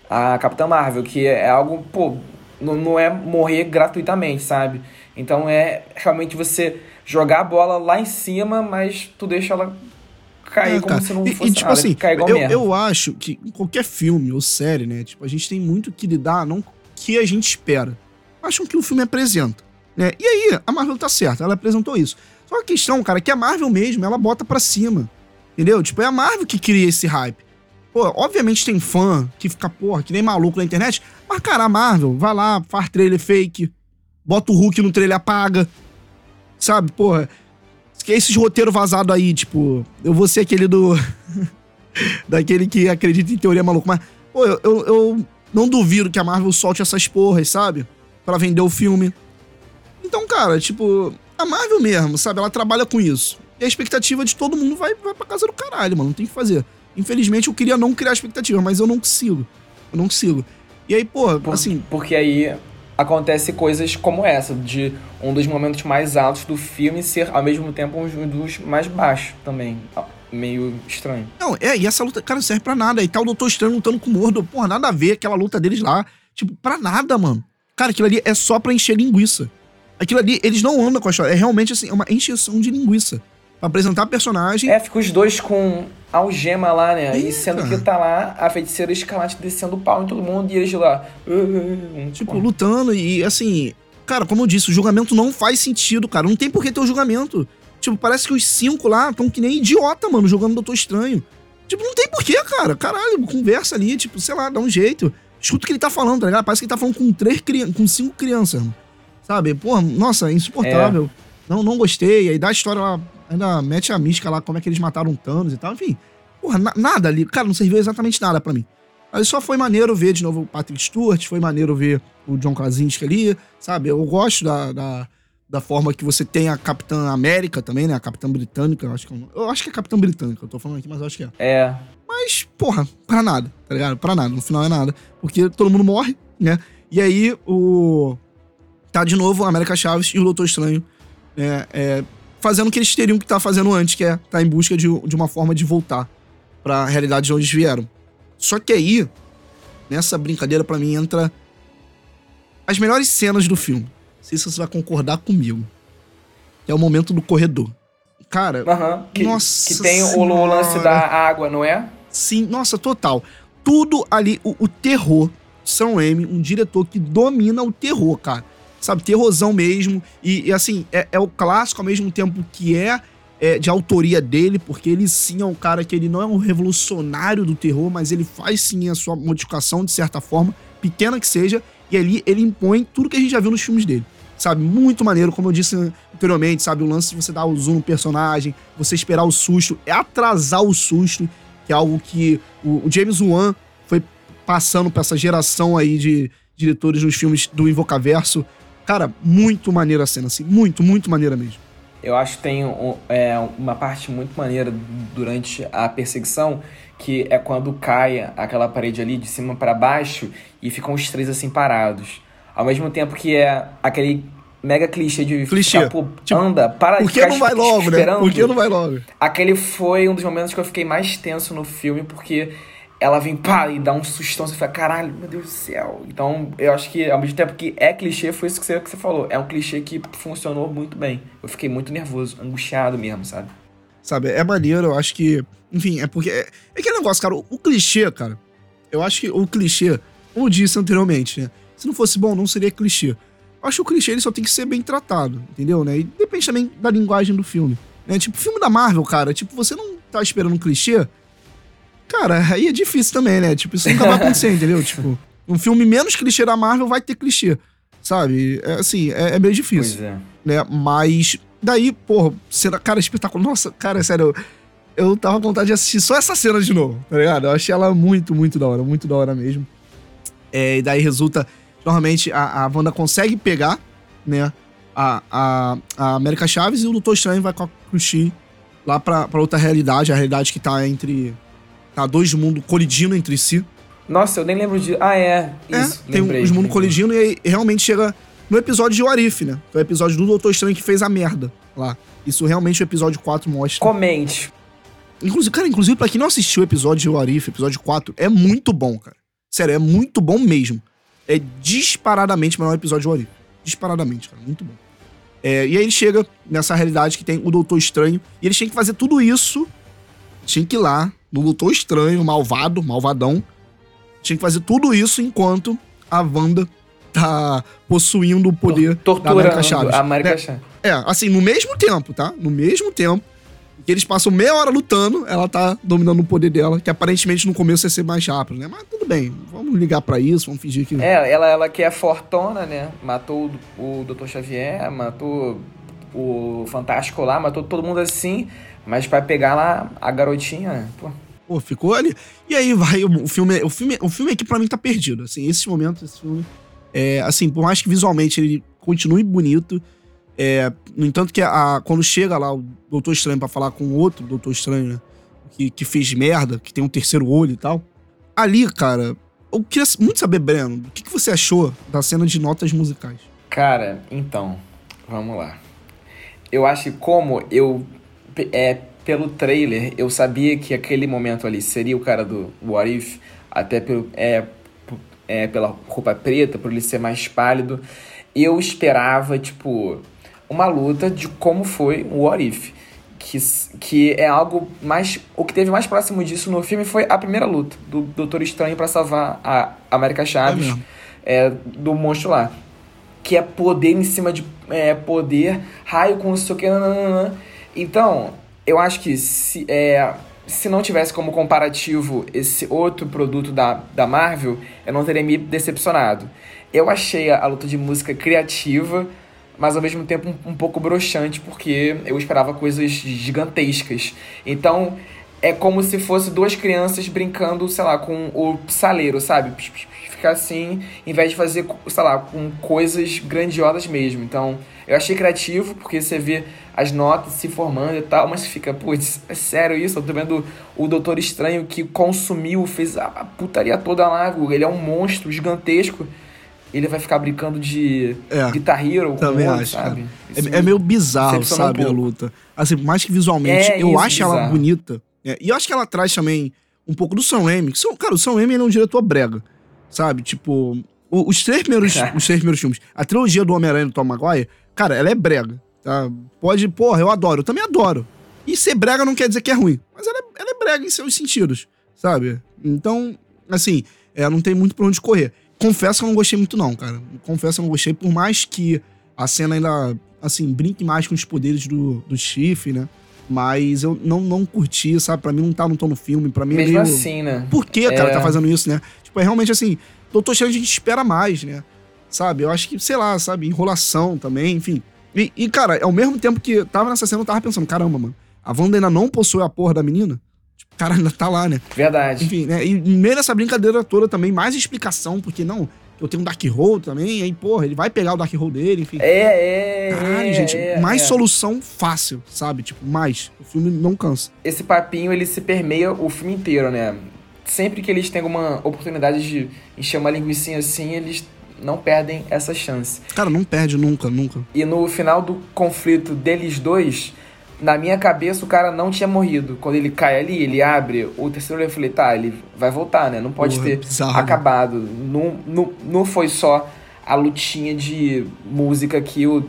a Capitã Marvel, que é algo, pô, não, não é morrer gratuitamente, sabe? Então é realmente você jogar a bola lá em cima, mas tu deixa ela cair É, como se não E- fosse e, tipo nada, assim, eu, merda. eu acho que em qualquer filme ou série, né? Tipo, a gente tem muito que lidar, não que a gente espera. Acham que o filme apresenta. Né? E aí, a Marvel tá certa, ela apresentou isso. Só a questão, cara, é que a Marvel mesmo, ela bota pra cima. Entendeu? Tipo, é a Marvel que cria esse hype. Pô, obviamente tem fã que fica, porra, que nem maluco na internet. Mas, cara, a Marvel, vai lá, faz trailer fake, bota o Hulk no trailer, apaga. Sabe, porra. Esses roteiros vazados aí, tipo, eu vou ser aquele do. daquele que acredita em teoria maluca. Mas, pô, eu, eu, eu não duvido que a Marvel solte essas porras, sabe? Pra vender o filme. Então, cara, tipo, a Marvel mesmo, sabe? Ela trabalha com isso. E a expectativa de todo mundo vai, vai pra casa do caralho, mano. Não tem o que fazer. Infelizmente, eu queria não criar expectativa, mas eu não consigo. Eu não consigo. E aí, pô, Por- assim, Porque aí acontece coisas como essa, de um dos momentos mais altos do filme ser ao mesmo tempo um dos mais baixos também. Meio estranho. Não, é, e essa luta, cara, não serve pra nada. E tá o Doutor Estranho lutando com o Mordo. Porra, nada a ver aquela luta deles lá. Tipo, pra nada, mano. Cara, aquilo ali é só pra encher linguiça. Aquilo ali, eles não andam com a história. É realmente, assim, é uma encheção de linguiça. Pra apresentar personagem. É, fica os dois com algema lá, né? É, e sendo que tá lá a feiticeira escalante descendo o pau em todo mundo e eles lá. "Uh, uh", Tipo, lutando e, assim... Cara, como eu disse, o julgamento não faz sentido, cara. Não tem por que ter o julgamento. Tipo, parece que os cinco lá estão que nem idiota, mano, jogando Doutor Estranho. Tipo, não tem porquê, cara. Caralho, conversa ali, tipo, sei lá, dá um jeito. Escuta o que ele tá falando, tá ligado? Parece que ele tá falando com três crianças, com cinco crianças, mano. Sabe? Porra, nossa, insuportável. Não, não gostei. Aí dá a história lá, ainda mete a mística lá, como é que eles mataram o Thanos e tal. Enfim, porra, na- nada ali. Cara, não serviu exatamente nada pra mim. Aí só foi maneiro ver de novo o Patrick Stewart, foi maneiro ver o John Krasinski ali, sabe? Eu gosto da, da, da forma que você tem a Capitã América também, né? A Capitã Britânica, eu acho que é. Eu acho que é a Capitã Britânica, eu tô falando aqui, mas eu acho que é. É. Mas, porra, pra nada, tá ligado? Pra nada, no final é nada. Porque todo mundo morre, né? E aí o. Tá de novo a América Chaves e o Doutor Estranho, né? É, fazendo o que eles teriam que estar fazendo antes, que é estar em busca de, de uma forma de voltar pra realidade de onde eles vieram. Só que aí, nessa brincadeira, pra mim, entra as melhores cenas do filme. Não sei se você vai concordar comigo. É o momento do corredor. Cara, Aham. Que, Nossa que tem o, o lance Senhora. da água, não é? Sim, nossa, total. Tudo ali, o, o terror. Sam Raimi, um diretor que domina o terror, cara. Sabe, terrorzão mesmo. E, e, assim, é, é o clássico ao mesmo tempo que é, é de autoria dele, porque ele sim é um cara que ele não é um revolucionário do terror, mas ele faz sim a sua modificação de certa forma, pequena que seja, e ali ele impõe tudo que a gente já viu nos filmes dele. Sabe, muito maneiro, como eu disse anteriormente, sabe, o lance de você dar o zoom no personagem, você esperar o susto, é atrasar o susto, que é algo que o, o James Wan foi passando pra essa geração aí de diretores nos filmes do Invocaverso. Cara, muito maneira a cena, assim, muito, muito maneira mesmo. Eu acho que tem um- é, uma parte muito maneira durante a perseguição, que é quando cai aquela parede ali de cima para baixo e ficam os três assim parados. Ao mesmo tempo que é aquele mega clichê de Clichê. ficar, pô, Tipo, anda, para Por que não vai logo, né? esperando. Por que não vai logo? Aquele foi um dos momentos que eu fiquei mais tenso no filme, porque ela vem pá e dá um sustão, você fala, caralho, meu Deus do céu. Então, eu acho que ao mesmo tempo que é clichê, foi isso que você, que você falou. É um clichê que funcionou muito bem. Eu fiquei muito nervoso, angustiado mesmo, sabe? Sabe, é maneiro, eu acho que. Enfim, é porque. É, é aquele negócio, cara, o, o clichê, cara. Eu acho que o clichê, como eu disse anteriormente, né? Se não fosse bom, não seria clichê. Eu acho que o clichê ele só tem que ser bem tratado, entendeu, né? E depende também da linguagem do filme. Né? Tipo, filme da Marvel, cara, tipo, você não tá esperando um clichê, cara, aí é difícil também, né? Tipo, isso nunca vai acontecer, entendeu? Tipo, um filme menos clichê da Marvel vai ter clichê, sabe? É, assim, é, é meio difícil. Pois é. Né? Mas, daí, porra, cena, cara, espetacular. Nossa, cara, sério, eu, eu tava com vontade de assistir só essa cena de novo, tá ligado? Eu achei ela muito, muito da hora, muito da hora mesmo. É, e daí resulta, normalmente, a, a Wanda consegue pegar, né, a, a, a América Chaves e o Doutor Estranho vai com a Cruci lá pra, pra outra realidade, a realidade que tá entre. Tá dois mundos colidindo entre si. Nossa, eu nem lembro de. Ah, é. Isso, é, tem lembrei, os mundos colidindo e aí realmente chega no episódio de Warif, né? Que é o episódio do Doutor Estranho que fez a merda lá. Isso realmente o episódio 4 mostra. Comente. Inclusive, cara, inclusive, pra quem não assistiu o episódio de Warif, episódio 4, é muito bom, cara. Sério, é muito bom mesmo. É disparadamente o melhor episódio de Warif. Disparadamente, cara. Muito bom. É, e aí ele chega nessa realidade que tem o Doutor Estranho. E eles têm que fazer tudo isso. Tinha que ir lá Doutor Estranho, malvado, malvadão. Tinha que fazer tudo isso enquanto a Wanda tá possuindo o poder da América Torturando Chaves. a América É, Chaves. é, assim, no mesmo tempo, tá? No mesmo tempo que eles passam meia hora lutando, ela tá dominando o poder dela, que aparentemente no começo ia ser mais rápido, né? Mas tudo bem, vamos ligar pra isso, vamos fingir que. É, ela, ela que é fortona, né? Matou o, o Dr. Xavier, matou o Fantástico lá, matou todo mundo assim, mas pra pegar lá a garotinha, né? Pô, Pô, ficou ali. E aí vai o, filme. O filme, o filme aqui pra mim tá perdido. Assim, esse momento, esse filme. É, assim, por mais que visualmente ele continue bonito. É, no entanto, que a, quando chega lá o Doutor Estranho pra falar com o outro Doutor Estranho, né? Que, que fez merda, que tem um terceiro olho e tal. Ali, cara, eu queria muito saber, Breno, o que, que você achou da cena de notas musicais? Cara, então, vamos lá. Eu acho que como eu, é, pelo trailer, eu sabia que aquele momento ali seria o cara do What If, até pelo, é, é, pela roupa preta, por ele ser mais pálido. Eu esperava, tipo, uma luta de como foi o What If. Que, que é algo mais. O que teve mais próximo disso no filme foi a primeira luta do Doutor Estranho pra salvar a América Chaves mesmo. é, do monstro lá que é poder em cima de é, poder, raio com não sei o que. nananana. Então, eu acho que se, é, se não tivesse como comparativo esse outro produto da, da Marvel, eu não teria me decepcionado. Eu achei a, a luta de música criativa, mas ao mesmo tempo um, um pouco broxante, porque eu esperava coisas gigantescas. Então, é como se fosse duas crianças brincando, sei lá, com o saleiro, sabe? Ficar assim, em vez de fazer, sei lá, com coisas grandiosas mesmo. Então, eu achei criativo, porque você vê as notas se formando e tal, mas fica, putz, é sério isso? Eu tô vendo o Doutor Estranho que consumiu, fez a putaria toda lá, ele é um monstro gigantesco. Ele vai ficar brincando de É, Guitar Hero com Também o outro, acho, sabe? É, é meio bizarro, decepcionou um sabe, a luta. Assim, mais que visualmente É eu isso, acho ela bizarro. bonita. é, e eu acho que ela traz também um pouco do Sam Raimi. que Sam- cara, o Sam Raimi é um diretor brega, sabe? Tipo, os três primeiros, os três primeiros filmes, a trilogia do Homem-Aranha do Tom Maguire, cara, ela é brega, tá? Pode, porra, eu adoro, eu também adoro. E ser brega não quer dizer que é ruim, mas ela é, ela é brega em seus sentidos, sabe? Então, assim, é, não tem muito pra onde correr. Confesso que eu não gostei muito não, cara. Confesso que eu não gostei, por mais que a cena ainda, assim, brinque mais com os poderes do, do Chifre, né? Mas eu não, não curti, sabe? Pra mim não tá no tom no filme, pra mim é Mesmo meio... assim, né? Por que, cara, É. tá fazendo isso, né? Tipo, é realmente assim, Doutor Estranho a gente espera mais, né? Sabe? Eu acho que, sei lá, sabe? Enrolação também, enfim. E, e, cara, ao mesmo tempo que tava nessa cena, eu tava pensando, caramba, mano, a Wanda ainda não possui a porra da menina? Tipo, cara, ainda tá lá, né? Verdade. Enfim, né? E meio dessa brincadeira toda também, mais explicação, porque não, eu tenho um Dark Hole também, aí, porra, ele vai pegar o Dark Hole dele, enfim. É, é, Caralho, é, gente, é, mais é. solução fácil, sabe? Tipo, mais. O filme não cansa. Esse papinho, ele se permeia o filme inteiro, né? Sempre que eles têm alguma oportunidade de encher uma linguiça assim, eles não perdem essa chance. Cara, não perde nunca, nunca. E no final do conflito deles dois, na minha cabeça o cara não tinha morrido. Quando ele cai ali, ele abre o terceiro eu falei, tá, ele vai voltar, né? Não pode Porra, ter bizarro, acabado. Não, não, não foi só a lutinha de música que o,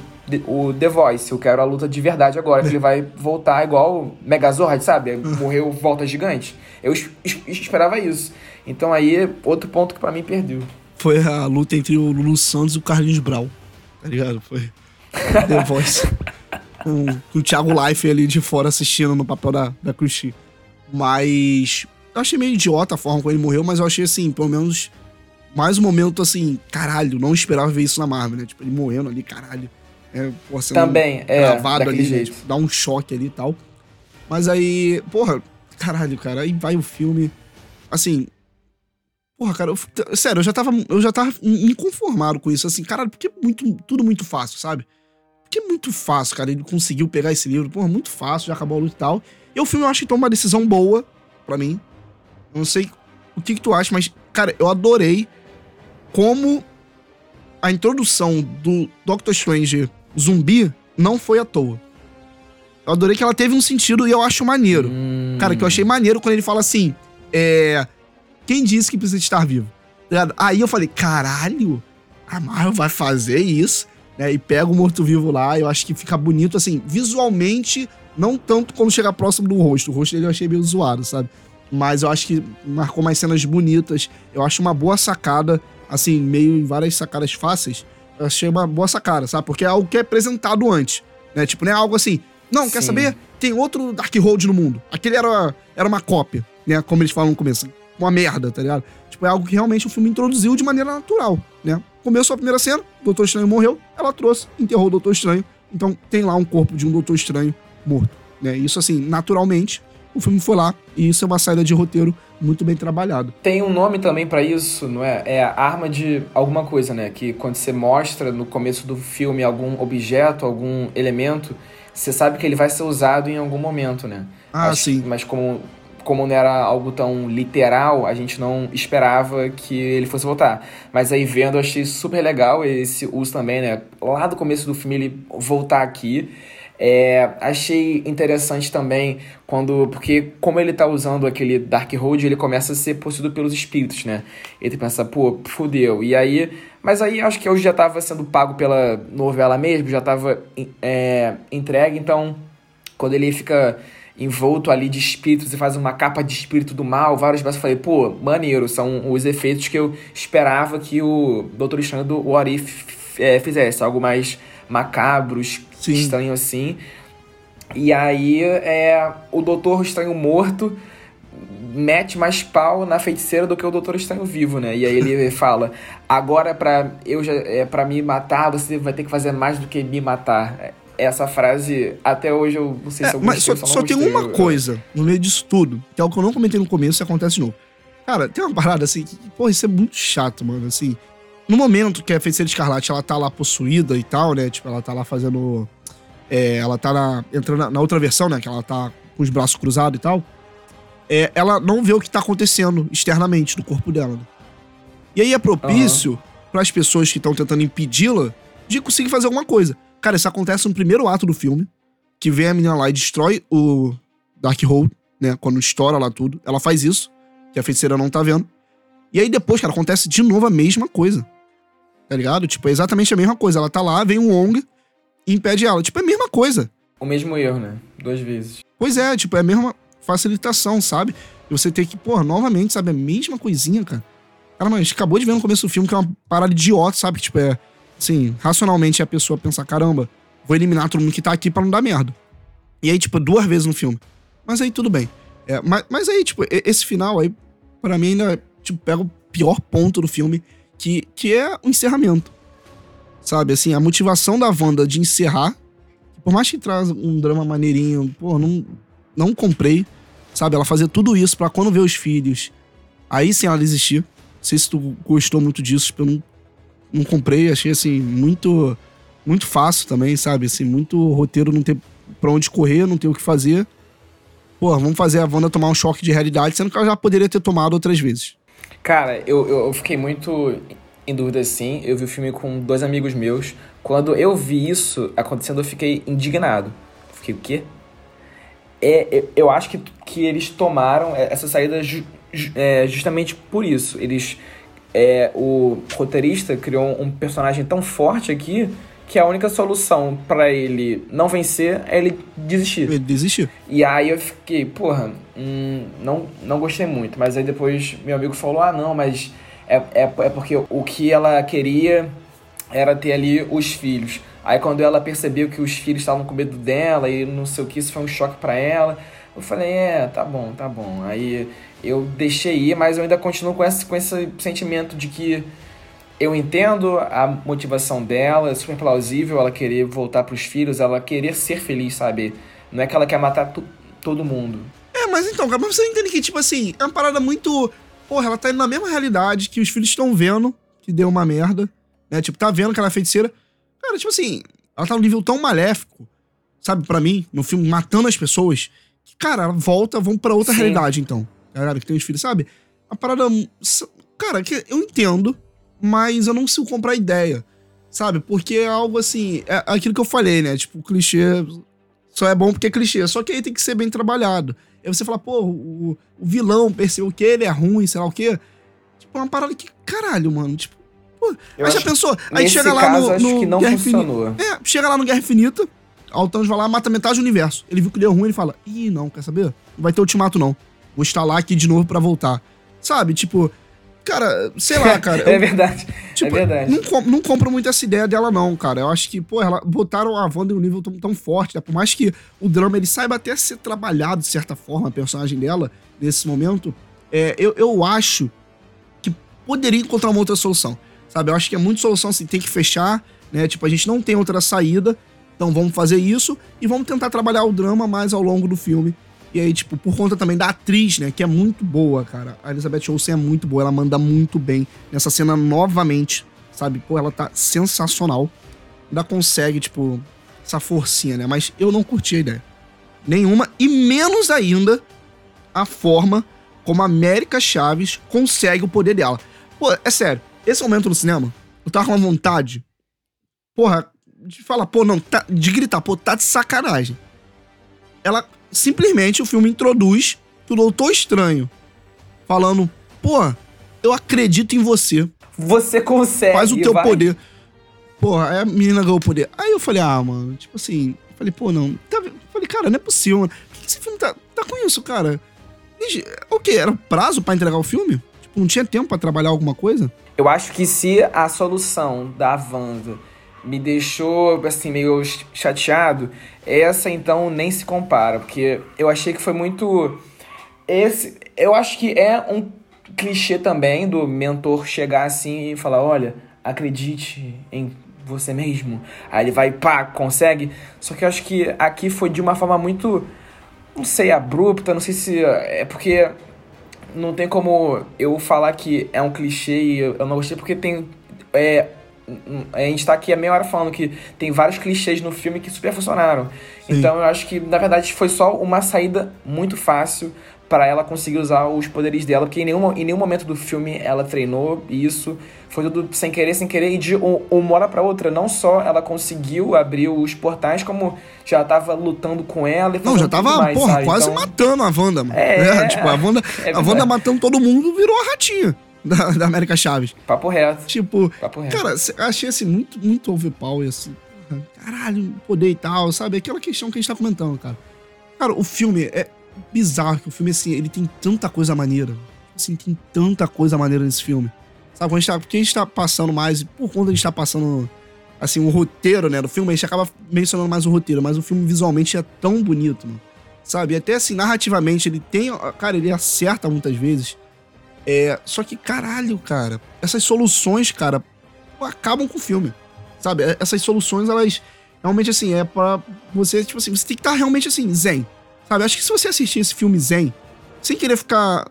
o The Voice. Eu quero a luta de verdade agora, que ele vai voltar igual o Megazord, sabe? Morreu, volta gigante. Eu es- es- esperava isso. Então aí, outro ponto que pra mim perdeu. Foi a luta entre o Lulu Santos e o Carlinhos Brau. tá ligado? Foi The Voice. com, com o Thiago Life ali de fora assistindo no papel da, da Christie. Mas eu achei meio idiota a forma como ele morreu, mas eu achei assim, pelo menos mais um momento assim, caralho, não esperava ver isso na Marvel, né? Tipo, ele morrendo ali, caralho. É, porra, Também, é, gravado ali, jeito. Tipo, dá um choque ali e tal. Mas aí, porra, caralho, cara, aí vai o filme. Assim. Porra, cara, eu, sério, eu já tava, eu já tava inconformado com isso, assim, caralho, porque é muito, tudo muito fácil, sabe? Porque é muito fácil, cara, ele conseguiu pegar esse livro, porra, muito fácil, já acabou a luta e tal. E o filme eu acho que toma uma decisão boa, para mim. Eu não sei o que, que tu acha, mas, cara, eu adorei como a introdução do Doctor Strange zumbi não foi à toa. Eu adorei que ela teve um sentido e eu acho maneiro. Hum. Cara, que eu achei maneiro quando ele fala assim: é. Quem disse que precisa estar vivo? Aí eu falei: caralho, a Marvel vai fazer isso, né? E pega o morto-vivo lá. Eu acho que fica bonito, assim, visualmente, não tanto quando chegar próximo do rosto. O rosto dele eu achei meio zoado, sabe? Mas eu acho que marcou mais cenas bonitas. Eu acho uma boa sacada, assim, meio em várias sacadas fáceis. Eu achei uma boa sacada, sabe? Porque é algo que é apresentado antes, né? Tipo, não é algo assim não, quer Sim. saber? Tem outro Darkhold no mundo. Aquele era, era uma cópia, né? Como eles falam no começo. Uma merda, tá ligado? Tipo, é algo que realmente o filme introduziu de maneira natural, né? Começou a primeira cena, o Doutor Estranho morreu, ela trouxe, enterrou o Doutor Estranho. Então tem lá um corpo de um Doutor Estranho morto, né? Isso assim, naturalmente, o filme foi lá e isso é uma saída de roteiro muito bem trabalhado. Tem um nome também para isso, não é? É a arma de alguma coisa, né? Que quando você mostra no começo do filme algum objeto, algum elemento, você sabe que ele vai ser usado em algum momento, né? Ah, Acho, sim. Mas como, como não era algo tão literal, a gente não esperava que ele fosse voltar. Mas aí vendo, eu achei super legal esse uso também, né? Lá do começo do filme ele voltar aqui. É, achei interessante também quando. Porque, como ele tá usando aquele Dark Road, ele começa a ser possuído pelos espíritos, né? Ele pensa, pô, fudeu. E aí. Mas aí acho que eu já tava sendo pago pela novela mesmo, já tava é, entregue, então quando ele fica envolto ali de espíritos e faz uma capa de espírito do mal, vários vezes eu falei, pô, maneiro, são os efeitos que eu esperava que o Doutor Estranho do What If é, fizesse, algo mais macabros, Sim. estranho assim. E aí é o Doutor Estranho morto mete mais pau na feiticeira do que o Doutor Estranho vivo, né? E aí ele fala: "Agora para eu já é para me matar, você vai ter que fazer mais do que me matar". Essa frase, até hoje eu não sei é, se eu gostei, Mas só, só, tem uma coisa no meio disso tudo, que é o que eu não comentei no começo e acontece de novo. Cara, tem uma parada assim que, pô, isso é muito chato, mano, assim. No momento que a feiticeira escarlate ela tá lá possuída e tal, né? Tipo, ela tá lá fazendo. É, ela tá na, entrando na, na, outra versão, né? Que ela tá com os braços cruzados e tal. É, ela não vê o que tá acontecendo externamente no corpo dela. Né? E aí é propício uhum. para as pessoas que estão tentando impedi-la de conseguir fazer alguma coisa. Cara, isso acontece no primeiro ato do filme, que vem a menina lá e destrói o Darkhold, né? Quando estoura lá tudo. Ela faz isso, que a feiticeira não tá vendo. E aí depois, cara, acontece de novo a mesma coisa. Tá ligado? Tipo, é exatamente a mesma coisa. Ela tá lá, vem um ONG e impede ela. Tipo, é a mesma coisa. O mesmo erro, né? Duas vezes. Pois é, tipo, é a mesma facilitação, sabe? E você ter que, pô, novamente, sabe? A mesma coisinha, cara. Cara, mas acabou de ver no começo do filme que é uma parada idiota, sabe? Tipo, é. Assim, racionalmente a pessoa pensa, caramba, vou eliminar todo mundo que tá aqui pra não dar merda. E aí, tipo, duas vezes no filme. Mas aí tudo bem. É, mas, mas aí, tipo, esse final aí, para mim, ainda, tipo, pega o pior ponto do filme, que, que é o encerramento. Sabe, assim, a motivação da Wanda de encerrar, por mais que traz um drama maneirinho, pô, não, não comprei. Sabe, ela fazer tudo isso para quando ver os filhos, aí sim ela desistir. Não sei se tu gostou muito disso, tipo, eu não, não comprei, achei assim, muito muito fácil também, sabe? Assim, muito roteiro, não ter pra onde correr, não ter o que fazer. Pô, vamos fazer a Wanda tomar um choque de realidade, sendo que ela já poderia ter tomado outras vezes. Cara, eu, eu fiquei muito em dúvida assim. Eu vi o filme com dois amigos meus. Quando eu vi isso acontecendo, eu fiquei indignado. Fiquei, o quê? É, eu acho que, que eles tomaram essa saída ju, é, justamente por isso. Eles. É, o roteirista criou um personagem tão forte aqui que a única solução para ele não vencer é ele desistir. Ele desistir. E aí eu fiquei, porra, hum, não, não gostei muito. Mas aí depois meu amigo falou: ah, não, mas é, é, é porque o que ela queria era ter ali os filhos. Aí quando ela percebeu que os filhos estavam com medo dela e não sei o que, isso foi um choque para ela. Eu falei, é, tá bom, tá bom. Aí eu deixei ir, mas eu ainda continuo com esse, com esse sentimento de que eu entendo a motivação dela, é super plausível ela querer voltar para os filhos, ela querer ser feliz, sabe? Não é que ela quer matar todo mundo. É, mas então, cara, você entende que, tipo assim, é uma parada muito. Porra, ela tá indo na mesma realidade que os filhos estão vendo que deu uma merda, né? Tipo, tá vendo que ela é feiticeira. Cara, tipo assim, ela tá num nível tão maléfico, sabe, para mim, no filme, matando as pessoas, cara, volta, vão para outra Sim. realidade, então. Galera que tem os filhos, sabe? A parada. Cara, que eu entendo mas eu não consigo comprar a ideia, sabe? Porque é algo assim, é aquilo que eu falei, né? Tipo, o clichê só é bom porque é clichê, só que aí tem que ser bem trabalhado. Aí você fala, pô, o, o vilão percebeu que ele é ruim, sei lá o quê. Tipo, é uma parada que, caralho, mano, tipo, pô. aí já pensou? Aí chega lá caso, no, no que não Guerra funcionou. Infinita. É, chega lá no Guerra Infinita, o Thanos vai lá, mata metade do universo. Ele viu que deu ruim, ele fala, ih, não, quer saber? Não vai ter ultimato, não. Vou instalar aqui de novo para voltar. Sabe, tipo, Cara, sei lá, cara. é verdade. Tipo, é verdade. Não, não compro muito essa ideia dela, não, cara. Eu acho que, pô, ela botaram a Wanda em um nível tão, tão forte, né? Por mais que o drama ele saiba até ser trabalhado de certa forma, a personagem dela, nesse momento, é, eu, eu acho que poderia encontrar uma outra solução. Sabe? Eu acho que é muito solução assim, tem que fechar, né? Tipo, a gente não tem outra saída. Então vamos fazer isso e vamos tentar trabalhar o drama mais ao longo do filme e aí, tipo, por conta também da atriz, né, que é muito boa, cara. A Elizabeth Olsen é muito boa, ela manda muito bem nessa cena novamente, sabe? Pô, ela tá sensacional. Ainda consegue, tipo, essa forcinha, né? Mas eu não curti a ideia. Nenhuma. E menos ainda a forma como a América Chaves consegue o poder dela. Pô, é sério. Esse momento no cinema, eu tava com uma vontade. Porra, de falar, pô, não, tá, de gritar, pô, tá de sacanagem. Ela simplesmente o filme introduz o Doutor Estranho falando: pô, eu acredito em você. Você consegue. Faz o teu vai. poder. Porra, aí a menina ganhou o poder. Aí eu falei, ah, mano, tipo assim, falei, pô, não. Tá, falei, cara, não é possível, mano. Por que esse filme tá, tá com isso, cara? O quê? Era prazo para entregar o filme? Tipo, não tinha tempo para trabalhar alguma coisa? Eu acho que se a solução da Wanda me deixou, assim, meio chateado, essa então nem se compara, porque eu achei que foi muito. Esse. Eu acho que é um clichê também do mentor chegar assim e falar: olha, acredite em você mesmo. Aí ele vai, pá, consegue. Só que eu acho que aqui foi de uma forma muito. Não sei, abrupta, não sei se. É porque. Não tem como eu falar que é um clichê e eu não gostei, porque tem. É, a gente tá aqui a meia hora falando que tem vários clichês no filme que super funcionaram. Sim. Então eu acho que, na verdade, foi só uma saída muito fácil para ela conseguir usar os poderes dela, porque em nenhum, em nenhum momento do filme ela treinou isso, foi tudo sem querer, sem querer, e de uma hora para outra, não só ela conseguiu abrir os portais, como já tava lutando com ela e Não, já tava, mais, porra, sabe? quase então... matando a Wanda, mano. É, é, tipo, a Wanda, é a Wanda matando todo mundo virou a ratinha da, da América Chaves. Papo reto. Tipo, Papo reto. cara, achei assim muito, muito overpower, assim. Caralho, poder e tal, sabe? Aquela questão que a gente tá comentando, cara. Cara, o filme é bizarro, que o filme, assim, ele tem tanta coisa maneira. Assim, tem tanta coisa maneira nesse filme. Sabe, a gente tá, porque a gente tá passando mais, por conta a gente tá passando, assim, o roteiro, né, do filme, a gente acaba mencionando mais o roteiro, mas o filme visualmente é tão bonito, mano. Sabe? Até assim, narrativamente, ele tem. Cara, ele acerta muitas vezes. É, só que, caralho, cara, essas soluções, cara, acabam com o filme. Sabe? É, essas soluções, elas realmente, assim, é para você, tipo assim, você tem que estar tá realmente, assim, zen. Sabe? Acho que se você assistir esse filme zen, sem querer ficar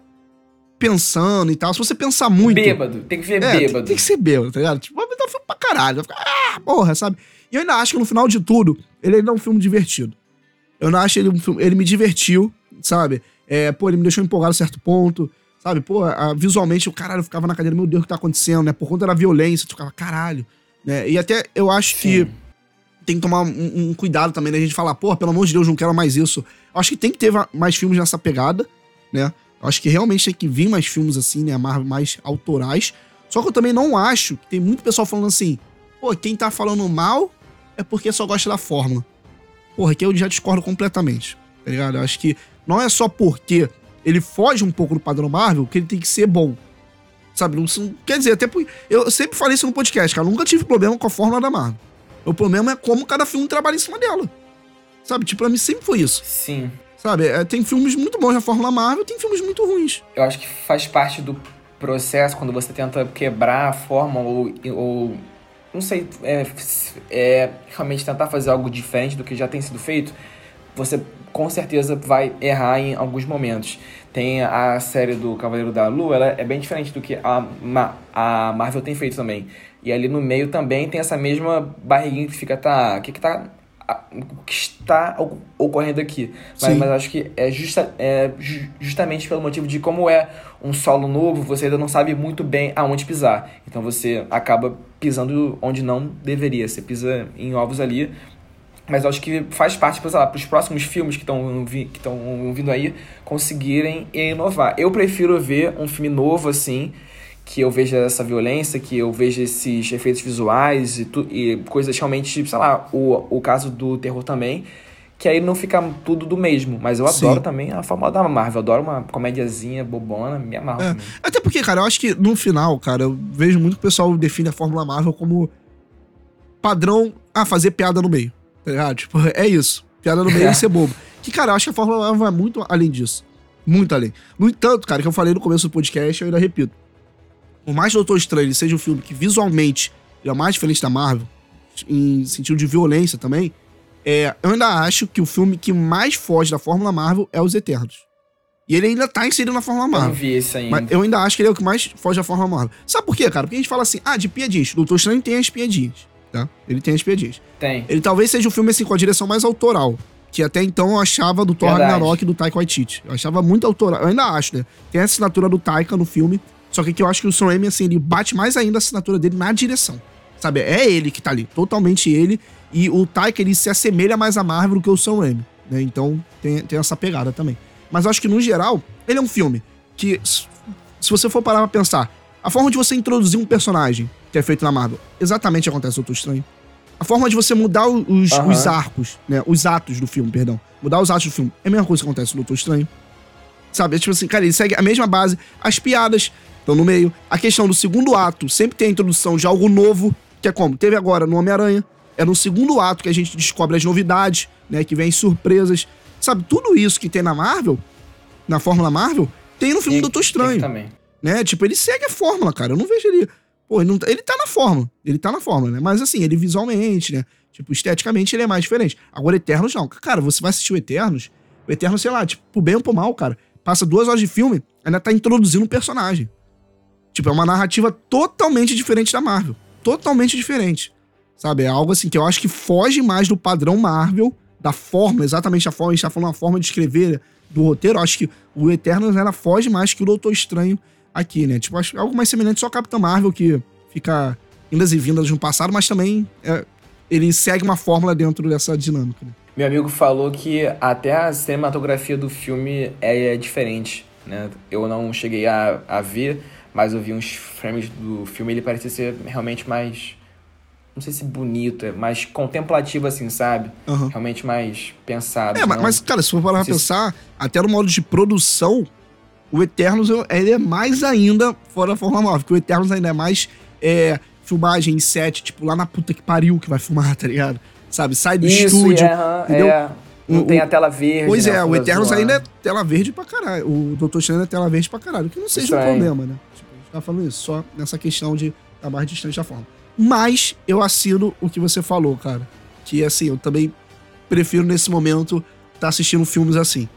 pensando e tal, se você pensar muito. Bêbado, tem que ver é, bêbado. Tem, tem, que ser bêbado, tá ligado? Tipo, vai dar filme pra caralho. Vai ficar, ah, porra, sabe? E eu ainda acho que no final de tudo, ele ainda é um filme divertido. Eu não acho ele um filme. Ele me divertiu, sabe? É, pô, ele me deixou empolgado a certo ponto. Sabe, pô, a, visualmente o caralho ficava na cadeira, meu Deus, o que tá acontecendo, né? Por conta da violência, tu ficava, caralho. Né? E até eu acho Sim. que tem que tomar um, um, cuidado também da gente falar, pô, pelo amor de Deus, não quero mais isso. Eu acho que tem que ter mais filmes nessa pegada, né? Eu acho que realmente tem que vir mais filmes assim, né? Mais autorais. Só que eu também não acho que tem muito pessoal falando assim, pô, quem tá falando mal é porque só gosta da fórmula. Porra, aqui eu já discordo completamente, tá ligado? Eu acho que não é só porque ele foge um pouco do padrão Marvel, que ele tem que ser bom. Sabe? Não, quer dizer, até por, eu sempre falei isso no podcast, cara. Eu nunca tive problema com a fórmula da Marvel. O problema é como cada filme trabalha em cima dela. Sabe? Tipo, pra mim sempre foi isso. Sim. Sabe? É, tem filmes muito bons na Fórmula Marvel, tem filmes muito ruins. Eu acho que faz parte do processo quando você tenta quebrar a forma ou. ou não sei, é, é, realmente tentar fazer algo diferente do que já tem sido feito. Você com certeza vai errar em alguns momentos. Tem a série do Cavaleiro da Lua, ela é bem diferente do que a, Ma- a Marvel tem feito também. E ali no meio também tem essa mesma barriguinha que fica, tá, o que que tá o que está ocorrendo aqui. Mas, mas acho que é, justa, é ju- justamente pelo motivo de como é um solo novo, você ainda não sabe muito bem aonde pisar. Então você acaba pisando onde não deveria. Você pisa em ovos ali. Mas acho que faz parte, sei lá, para os próximos filmes que estão estão vindo aí conseguirem inovar. Eu prefiro ver um filme novo assim, que eu veja essa violência, que eu veja esses efeitos visuais e, tu, e coisas realmente, sei lá, o, o caso do terror também, que aí não fica tudo do mesmo. Mas eu Sim. adoro também a fórmula da Marvel, eu adoro uma comédiazinha bobona, me amarro É. Até porque, cara, eu acho que no final, cara, eu vejo muito que o pessoal define a Fórmula Marvel como padrão, ah, fazer piada no meio. Tá ligado? Tipo, é isso. Piada no meio e ser bobo. Que, cara, eu acho que a Fórmula Marvel vai muito além disso. Muito além. No entanto, cara, que eu falei no começo do podcast, eu ainda repito. Por mais que Doutor Estranho seja um filme que visualmente ele é mais diferente da Marvel, em sentido de violência também, é, eu ainda acho que o filme que mais foge da Fórmula Marvel é Os Eternos. E ele ainda tá inserido na Fórmula Eu não Marvel. vi esse ainda. Mas eu ainda acho que ele é o que mais foge da Fórmula Marvel. Sabe por quê, cara? Porque a gente fala assim, ah, de piadinhas. Doutor Estranho tem as piadinhas, tá? Ele tem piadinhas. Tem. Ele talvez seja um filme, assim, com a direção mais autoral. Que até então eu achava do Thor Verdade. Ragnarok e do Taika Waititi. Eu achava muito autoral. Eu ainda acho, né? Tem a assinatura do Taika no filme. Só que aqui eu acho que o Sam Raimi, assim, ele bate mais ainda a assinatura dele na direção. Sabe? É ele que tá ali. Totalmente ele. E o Taika, ele se assemelha mais a Marvel do que o Sam Raimi. Né? Então tem, tem essa pegada também. Mas eu acho que, no geral, ele é um filme que, se você for parar pra pensar, a forma de você introduzir um personagem que é feito na Marvel, exatamente acontece Doutor Estranho. A forma de você mudar os, Aham. os arcos, né? Os atos do filme, perdão. Mudar os atos do filme. É a mesma coisa que acontece no Doutor Estranho. Sabe? É tipo assim, cara, ele segue a mesma base. As piadas estão no meio. A questão do segundo ato sempre tem a introdução de algo novo, que é como? Teve agora no Homem-Aranha. É no segundo ato que a gente descobre as novidades, né? Que vem surpresas. Sabe? Tudo isso que tem na Marvel, na Fórmula Marvel, tem no filme E- do Doutor tem Estranho também. né? Tipo, ele segue a fórmula, cara. Eu não vejo ele. Pô, ele, não, tá- ele tá na fórmula. Ele tá na fórmula, né? Mas assim, ele visualmente, né? Tipo, esteticamente ele é mais diferente. Agora, Eternos não. Cara, você vai assistir o Eternos. O Eternos, sei lá, tipo, pro bem ou pro mal, cara. Passa duas horas de filme, ainda tá introduzindo um personagem. Tipo, é uma narrativa totalmente diferente da Marvel. Totalmente diferente. Sabe? É algo assim que eu acho que foge mais do padrão Marvel, da forma, exatamente a forma. A gente tá falando a forma de escrever do roteiro. Eu acho que o Eternos ela foge mais que o Doutor Estranho aqui, né? Tipo, acho algo mais semelhante só a Capitã Marvel, que fica indas e vindas no passado, mas também é, ele segue uma fórmula dentro dessa dinâmica. Né? Meu amigo falou que até a cinematografia do filme é, é diferente, né? Eu não cheguei a, a ver, mas eu vi uns frames do filme ele parecia ser realmente mais... Não sei se bonito, é mais contemplativo assim, sabe? Aham. Realmente mais pensado. É, mas, não- mas, cara, se for parar pra se- pensar, até no modo de produção, o Eternos ele é mais ainda fora da Fórmula Marvel, porque o Eternos ainda é mais é, filmagem em set, tipo, lá na puta que pariu que vai filmar, tá ligado? Sabe? Sai do Isso, estúdio. é, aham, entendeu? é. Não O- tem a tela verde. Pois né, é, o Eternos azul, ainda é tela verde pra caralho. O Doutor Estranho é tela verde pra caralho. Que não seja um Estranho. problema, né? Tipo, a gente tá falando isso, só nessa questão de estar mais distante da forma. Mas eu assino o que você falou, cara. Que assim, eu também prefiro nesse momento estar tá assistindo filmes assim.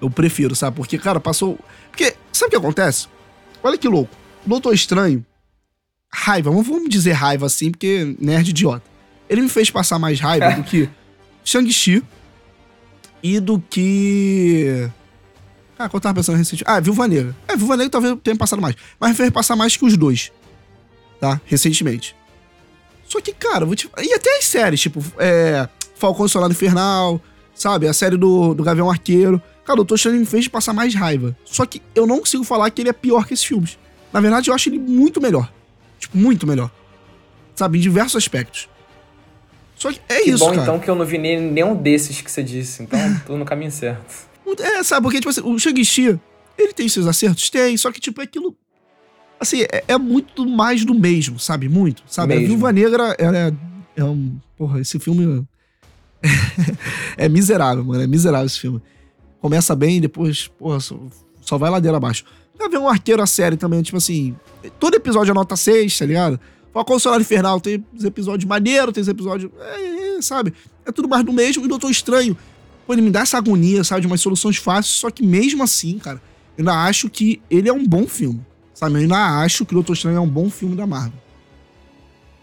Eu prefiro, sabe? Porque, cara, passou. Porque, sabe o que acontece? Olha que louco. Doutor Estranho, raiva, vamos- dizer raiva assim, porque nerd idiota. Ele me fez passar mais raiva do que Shang-Chi e do que. Ah, que eu tava pensando recentemente. Ah, Viúva Negra. É, Viúva Negra talvez tenha passado mais. Mas me fez passar mais que os dois. Tá? Recentemente. Só que, cara, vou te. E até as séries, tipo, é. Falcão Soldado Infernal, sabe? A série do, do Gavião Arqueiro. Cara, o Estranho me fez passar mais raiva. Só que eu não consigo falar que ele é pior que esses filmes. Na verdade, eu acho ele muito melhor. Tipo, muito melhor. Sabe? Em diversos aspectos. Só que é Que isso, bom cara. então que eu não vi nem- nenhum desses que você disse. Então, tô no caminho certo. É, sabe, porque, tipo assim, o Shang-Chi, ele tem seus acertos? Tem, só que, tipo, é aquilo. Assim, é, é muito mais do mesmo, sabe? Muito, sabe? A Mesmo. Viúva Negra, ela é, é um... Porra, esse filme... é miserável, mano. É miserável esse filme. Começa bem, depois, porra, só, só vai ladeira abaixo. Vai ver um arqueiro a série também, tipo assim... Todo episódio é nota 6, tá ligado? Falcão Solar Infernal tem os episódios maneiros, tem os episódios... É, é, sabe? É tudo mais do mesmo. E Doutor Estranho, pô, ele me dá essa agonia, sabe? De umas soluções fáceis. Só que mesmo assim, cara, eu ainda acho que ele é um bom filme. Sabe? Eu ainda acho que o Doutor Estranho é um bom filme da Marvel.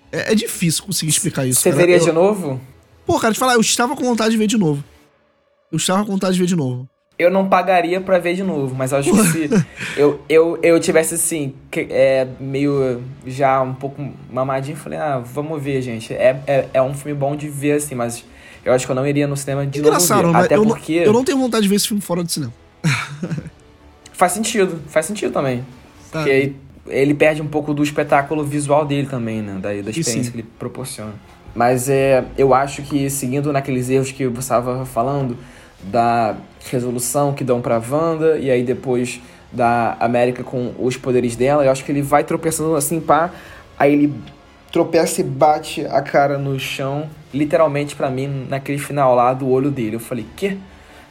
É, é difícil conseguir explicar isso. Você cara. veria Eu- de novo? Pô, cara, te falar, eu estava com vontade de ver de novo. Eu estava com vontade de ver de novo. Eu não pagaria pra ver de novo, mas acho que se eu, eu, eu tivesse assim, é, meio já um pouco mamadinho, falei, ah, vamos ver, gente. É, é, é um filme bom de ver, assim, mas eu acho que eu não iria no cinema de Engraçado, novo ver. mas Até eu, porque não, eu não tenho vontade de ver esse filme fora do cinema. faz sentido, faz sentido também. Sabe? Porque aí ele perde um pouco do espetáculo visual dele também, né? Da, da experiência que ele proporciona. Mas é, eu acho que seguindo naqueles erros que você estava falando, da resolução que dão pra Wanda, e aí depois da América com os poderes dela, eu acho que ele vai tropeçando assim, pá, aí ele tropeça e bate a cara no chão, literalmente pra mim, naquele final lá do olho dele. Eu falei, quê?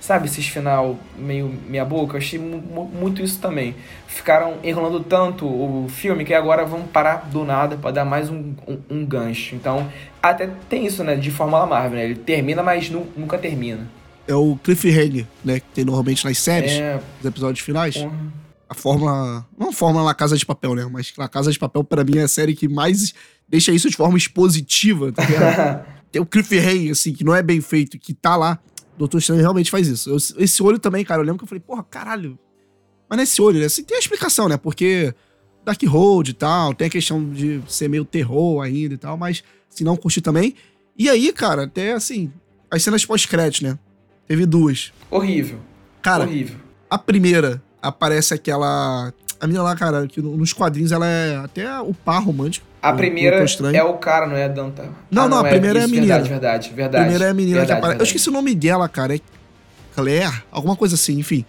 Sabe, esses final meio meia boca, eu achei mu- mu- muito isso também. Ficaram enrolando tanto o filme que agora vão parar do nada pra dar mais um, um, um gancho. Então, até tem isso, né, de Fórmula Marvel, né? Ele termina, mas nu- nunca termina. É o cliffhanger, né? Que tem normalmente nas séries, É, nos episódios finais. porra. A fórmula. Não a fórmula La Casa de Papel, né? Mas La Casa de Papel, pra mim, é a série que mais deixa isso de forma expositiva, tá tem o cliffhanger, assim, que não é bem feito, que tá lá. Doutor Estranho realmente faz isso. Eu- esse olho também, cara, eu lembro que eu falei, porra, caralho. Mas nesse olho, né? Assim, tem a explicação, né? Porque Dark Road e tal, tem a questão de ser meio terror ainda e tal, mas se não curtir também. E aí, cara, até assim, as cenas pós-crédito, né? Teve duas. Horrível. Cara, horrível. a primeira aparece aquela. A menina lá, cara, que no- nos quadrinhos ela é até o par romântico. A primeira é o cara, não é Danta? Não, não, a primeira é a isso, menina. Verdade, verdade, A verdade. primeira é a menina verdade, que aparece. Eu esqueci o nome dela, cara. É Claire? Alguma coisa assim, enfim.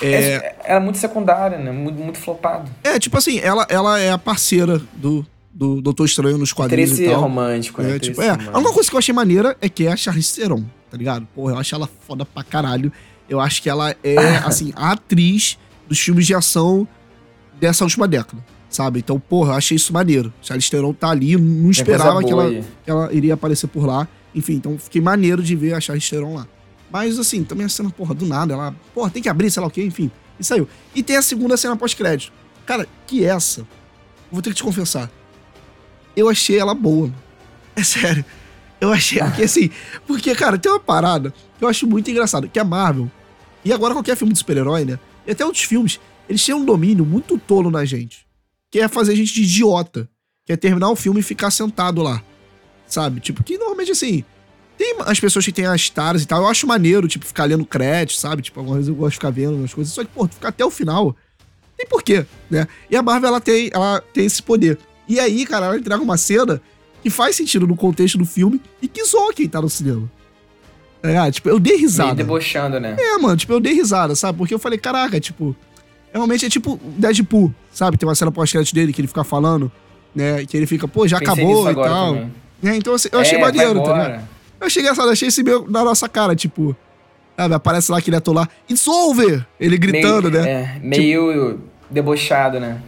É, É, Era muito secundária, né? Muito, muito flopado. é tipo assim, ela, ela é a parceira do, do Doutor Estranho nos quadrinhos Interesse e tal. romântico, né? É, tipo, é. A romântico. única coisa que eu achei maneira é que é a Charlize Theron, tá ligado? Porra, eu acho ela foda pra caralho. Eu acho que ela é, assim, a atriz dos filmes de ação dessa última década, sabe? Então, porra, eu achei isso maneiro. Charlize Theron tá ali, não esperava que ela, que ela iria aparecer por lá. Enfim, então fiquei maneiro de ver a Charlize Theron lá. Mas, assim, também a cena, porra, do nada, ela, porra, tem que abrir, sei lá o quê, enfim. E saiu. E tem a segunda cena pós-crédito. Cara, que essa, vou ter que te confessar, eu achei ela boa. É sério. Eu achei, porque assim, porque, cara, tem uma parada que eu acho muito engraçado, que a Marvel, e agora qualquer filme de super-herói, né? E até outros filmes, eles têm um domínio muito tolo na gente. Que é fazer a gente de idiota. Que é terminar o filme e ficar sentado lá. Sabe? Tipo, que normalmente assim. Tem as pessoas que têm as taras e tal. Eu acho maneiro, tipo, ficar lendo crédito, sabe? Tipo, algumas vezes eu gosto de ficar vendo as coisas. Só que, pô, ficar até o final. Tem porquê, né? E a Marvel, ela tem, ela tem esse poder. E aí, cara, ela entrega uma cena que faz sentido no contexto do filme e que zoa quem tá no cinema. Tá ligado? Tipo, eu dei Meio risada. debochando, né? É, mano, tipo, eu dei risada, sabe? Porque eu falei, caraca, tipo, realmente é tipo Deadpool, sabe? Tem uma cena pós-crédito dele que ele fica falando, né? Que ele fica, pô, já Pensei acabou e tal. É, então assim, eu achei É, maneiro, tá ligado? Eu achei engraçado, achei esse meio na nossa cara, tipo, sabe? Aparece lá aquele ator lá, It's over! Ele gritando, meio, né? É, meio debochado, né?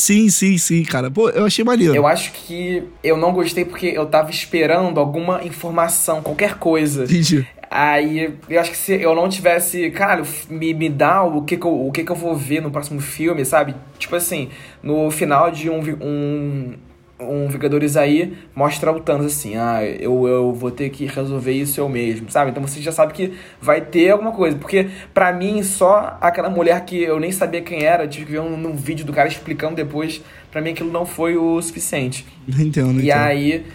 Sim, sim, sim, cara. Pô, eu achei maneiro. Eu acho que eu não gostei porque eu tava esperando alguma informação, qualquer coisa. Entendi. Aí, eu acho que se eu não tivesse, cara, me, me dá o que que, eu, o que que eu vou ver no próximo filme, sabe? Tipo assim, no final de um, um, um Vingadores aí, mostra o Thanos assim, ah, eu, eu vou ter que resolver isso eu mesmo, sabe? Então você já sabe que vai ter alguma coisa. Porque, pra mim, só aquela mulher que eu nem sabia quem era, tive que ver um, num vídeo do cara explicando depois, pra mim aquilo não foi o suficiente. Entendo, entendo. E aí.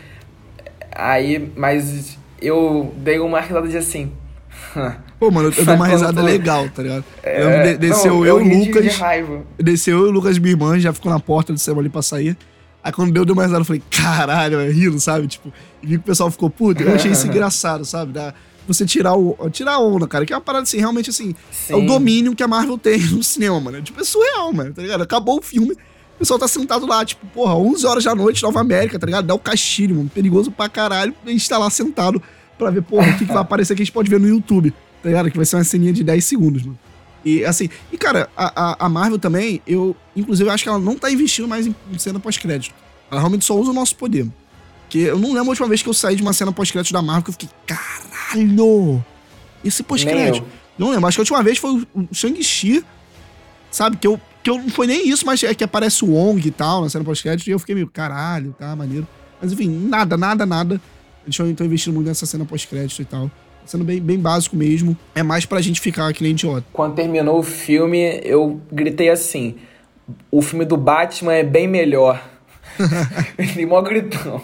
Aí, mas eu dei uma risada de assim. Pô, mano, eu dei uma risada tu- legal, tá ligado? É, eu, de- desceu não, eu, de- Lucas. De raiva. Desceu eu e o Lucas, minha irmã, já ficou na porta do cinema ali pra sair. Aí quando deu, deu mais risada, eu falei, caralho, é rindo, sabe? Tipo, e vi que o pessoal ficou puto. Eu achei isso engraçado, sabe? Da, você tirar, o, tirar a onda, cara. Que é uma parada assim, realmente assim. É o Sim. domínio que a Marvel tem no cinema, mano. Tipo, é surreal, mano, tá ligado? Acabou o filme. O pessoal tá sentado lá, tipo, porra, 11 horas da noite, Nova América, tá ligado? Dá o castilho, mano. Perigoso pra caralho. A gente tá lá sentado pra ver, porra, o que, que vai aparecer que a gente pode ver no YouTube, tá ligado? Que vai ser uma ceninha de 10 segundos, mano. E assim, e cara, a, a, Marvel também, eu, inclusive, eu acho que ela não tá investindo mais em, cena pós-crédito. Ela realmente só usa o nosso poder. Porque eu não lembro a última vez que eu saí de uma cena pós-crédito da Marvel que eu fiquei, caralho! Esse pós-crédito. Não lembro, acho que a última vez foi o, o Shang-Chi, sabe? Que eu, que eu não foi nem isso, mas é que aparece o Wong e tal na cena pós-crédito, e eu fiquei meio, caralho, tá, maneiro. Mas enfim, nada, nada, nada. Eles estão investindo muito nessa cena pós-crédito e tal sendo bem, bem básico mesmo. É mais pra gente ficar que nem idiota. Quando terminou o filme, eu gritei assim: o filme do Batman é bem melhor. Ele mó gritão.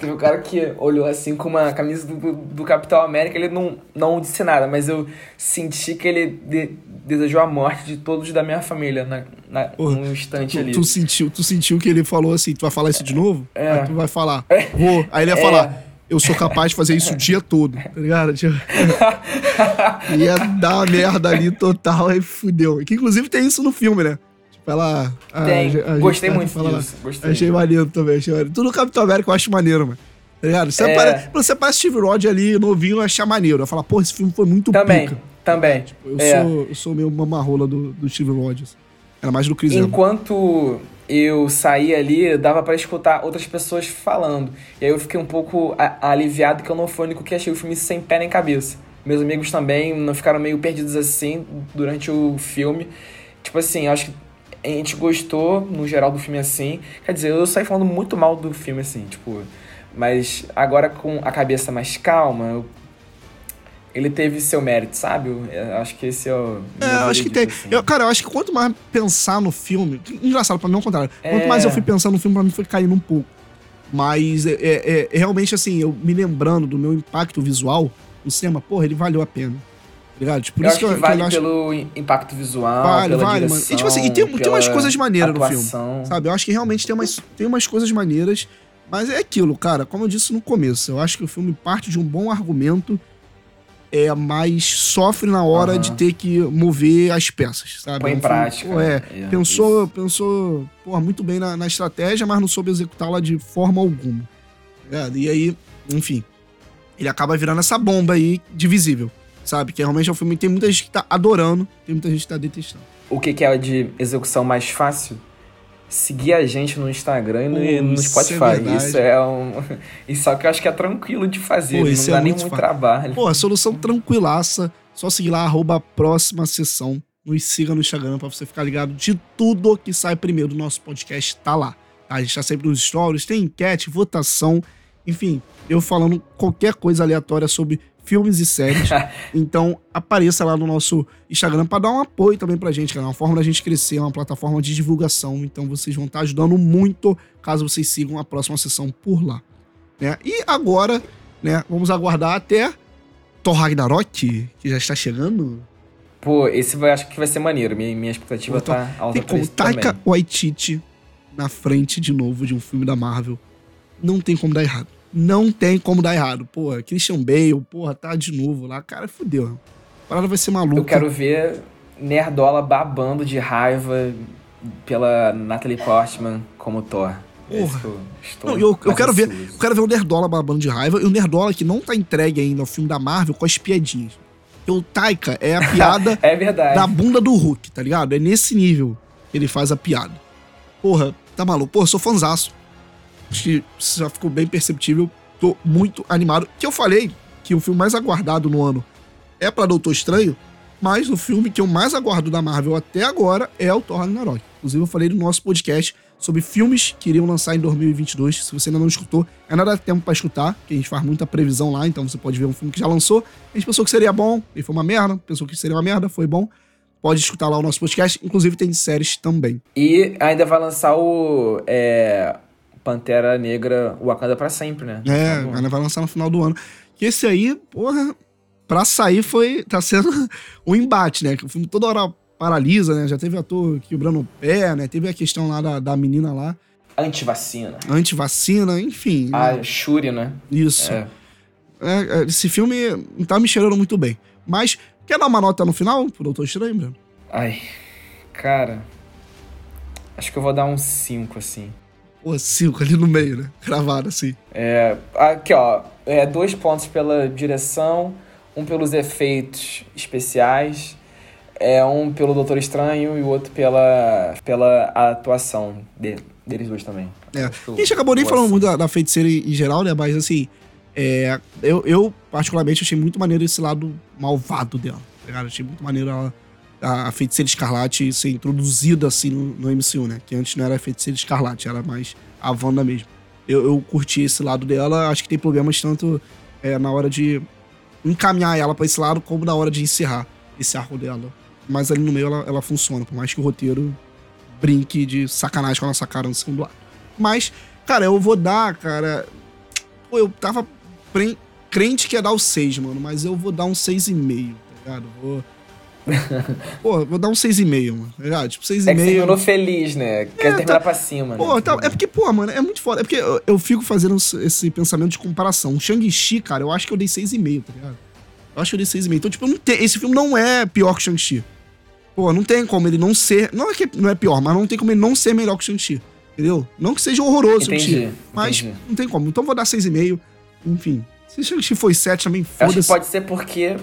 Teve um cara que olhou assim com uma camisa do, do Capitão América, ele não, não disse nada, mas eu senti que ele de, desejou a morte de todos da minha família na, na, Porra, num instante tu, ali. Tu sentiu, tu sentiu que ele falou assim, tu vai falar isso de novo? É. Aí tu vai falar, vou. Aí ele ia é. falar, eu sou capaz de fazer isso o dia todo, tá ligado? Tipo, ia dar uma merda ali total, aí fudeu. Que inclusive tem isso no filme, né? Tipo, ela. Tem. A, a Gostei muito disso. Gostei. Achei maneiro também, achei maneiro. Tudo no Capitão América eu acho maneiro, mano. Tá ligado? Você, é... para, você parece Steve Rod ali, novinho, achar maneiro. Eu falar, pô, esse filme foi muito Também, pica. também. Tipo, eu, é. sou, eu sou meio mamarrola do, do Steve Rogers. Era mais do Chris Enquanto eu saí ali, dava para escutar outras pessoas falando. E aí eu fiquei um pouco aliviado que eu não fui o único que achei o filme sem pé nem cabeça. Meus amigos também não ficaram meio perdidos assim durante o filme. Tipo assim, acho que a gente gostou, no geral, do filme assim. Quer dizer, eu saí falando muito mal do filme assim, tipo. Mas agora com a cabeça mais calma, eu ele teve seu mérito, sabe? Eu acho que esse é o. É, acho que tem. Assim. Eu, cara, eu acho que quanto mais pensar no filme. Engraçado, pra mim é o contrário. É... Quanto mais eu fui pensando no filme, pra mim foi caindo um pouco. Mas é, é, é, realmente assim, eu me lembrando do meu impacto visual no cinema, porra, ele valeu a pena. Tá ligado? Tipo, por eu isso acho que, que, vale acho... pelo impacto visual. Vale, vale, direção, mano. E tipo assim, e tem, tem umas coisas maneiras no filme. Sabe? Eu acho que realmente tem umas, tem umas coisas maneiras. Mas é aquilo, cara, como eu disse no começo, eu acho que o filme parte de um bom argumento é, mais sofre na hora uhum. de ter que mover as peças, sabe? Põe em prática. Pô, é, é, pensou, isso. pensou porra, muito bem na, na, estratégia, mas não soube executá-la de forma alguma. É, e aí, enfim, ele acaba virando essa bomba aí divisível, sabe? Que realmente é um filme que tem muita gente que tá adorando, tem muita gente que tá detestando. O que, que é de execução mais fácil? Seguir a gente no Instagram e no, Pô, no Spotify. Isso é, isso é um. Isso é que eu acho que é tranquilo de fazer, Pô, não dá é nem muito trabalho. Pô, a solução tranquilaça. Só seguir lá, arroba próxima sessão. Nos siga no Instagram pra você ficar ligado de tudo que sai primeiro do nosso podcast. Tá lá. Tá? A gente tá sempre nos stories, tem enquete, votação. Enfim, eu falando qualquer coisa aleatória sobre filmes e séries. então, apareça lá no nosso Instagram para dar um apoio também pra gente, cara. É uma forma da gente crescer, é uma plataforma de divulgação. Então, vocês vão estar ajudando muito caso vocês sigam a próxima sessão por lá. Né? E agora, né, vamos aguardar até Thor Ragnarok, que já está chegando. Pô, esse vai, acho que vai ser maneiro. Minha, minha expectativa tô, tá alta Tem como Taika Waititi na frente de novo de um filme da Marvel. Não tem como dar errado não tem como dar errado. Porra, Christian Bale, porra, tá de novo lá. Cara, fudeu. A parada vai ser maluca. Eu quero ver Nerdola babando de raiva pela Natalie Portman como Thor. Porra. Não, eu, eu quero ver, eu quero ver o Nerdola babando de raiva e o Nerdola que não tá entregue ainda ao filme da Marvel com as piadinhas. o Taika é a piada é verdade. da bunda do Hulk, tá ligado? É nesse nível que ele faz a piada. Porra, tá maluco? Porra, sou fanzaço. Acho que já ficou bem perceptível. Tô muito animado. Que eu falei que o filme mais aguardado no ano é para Doutor Estranho, mas o filme que eu mais aguardo da Marvel até agora é o Thor Ragnarok. Inclusive, eu falei no nosso podcast sobre filmes que iriam lançar em 2022. Se você ainda não escutou, ainda dá tempo para escutar, que a gente faz muita previsão lá, então você pode ver um filme que já lançou. A gente pensou que seria bom, e foi uma merda. Pensou que seria uma merda, foi bom. Pode escutar lá o nosso podcast. Inclusive, tem séries também. E ainda vai lançar o. É Pantera Negra Wakanda para sempre, né? É, ainda vai lançar no final do ano. Que esse aí, porra, pra sair foi. tá sendo um embate, né? Que o filme toda hora paralisa, né? Já teve ator quebrando o pé, né? Teve a questão lá da, da menina lá. Antivacina. Antivacina, enfim. A né? Shuri, né? Isso. É. É, é esse filme não tá me cheirando muito bem. Mas, quer dar uma nota no final pro Doutor Estranho, Bruno? Ai, cara. Acho que eu vou dar um 5, assim. Pô, 5 ali no meio, né? Cravado assim. É, aqui, ó. É, dois pontos pela direção, um pelos efeitos especiais, é um pelo Doutor Estranho e o outro pela, pela atuação dele, deles dois também. É. A gente acabou nem falando muito da, da feiticeira em geral, né? Mas assim, é, eu, eu particularmente achei muito maneiro esse lado malvado dela, tá ligado? Achei muito maneiro ela, a, a feiticeira escarlate ser introduzida assim no, no, MCU, né? Que antes não era a feiticeira escarlate, era mais a Wanda mesmo. Eu, eu curti esse lado dela, acho que tem problemas tanto é, na hora de encaminhar ela para esse lado, como na hora de encerrar esse arco dela mas ali no meio ela, ela funciona, por mais que o roteiro brinque de sacanagem com ela sacaram no segundo ato. Mas, cara, eu vou dar, cara. Pô, eu tava crente que ia dar o 6, mano, mas eu vou dar um 6,5, tá ligado? Vou. Pô, vou dar um 6,5, mano. Tá ligado? Tipo, 6,5. É que você terminou feliz, né? Quer é, terminar tá... pra cima, pô, né? Tá... É porque, pô, mano, é muito foda. É porque eu, eu fico fazendo esse pensamento de comparação. O Shang-Chi, cara, eu acho que eu dei 6,5, tá ligado? Eu acho que eu dei 6,5. Então, tipo, não tem... esse filme não é pior que Shang-Chi. Pô, não tem como ele não ser. Não é que não é pior, mas não tem como ele não ser melhor que o Shang-Chi. Entendeu? Não que seja horroroso Shang-Chi. Mas entendi. não tem como. Então vou dar 6,5. Enfim. Se Shang-Chi foi 7 também, foda-se. Acho que pode ser porque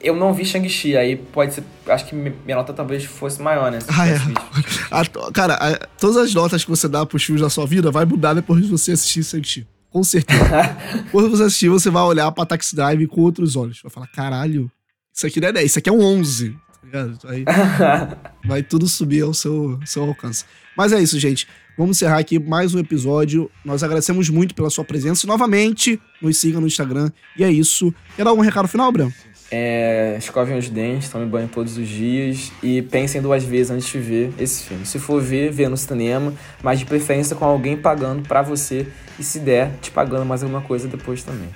eu não vi Shang-Chi. Aí pode ser. Acho que minha nota talvez fosse maior, né? Ah, é. A, cara, a, todas as notas que você dá pros filmes da sua vida vai mudar depois de você assistir Shang-Chi. Com certeza. Quando você assistir, você vai olhar pra Taxi Drive com outros olhos. Vai falar, caralho, isso aqui não é 10, isso aqui é um 11 ligado? Aí vai tudo subir ao seu, seu alcance. Mas é isso, gente. Vamos encerrar aqui mais um episódio. Nós agradecemos muito pela sua presença. E novamente, nos siga no Instagram. E é isso. Quer dar algum recado final, Branco? É, escovem os dentes, tomem banho todos os dias e pensem duas vezes antes de ver esse filme. Se for ver, vê no cinema, mas de preferência com alguém pagando para você e se der, te pagando mais alguma coisa depois também.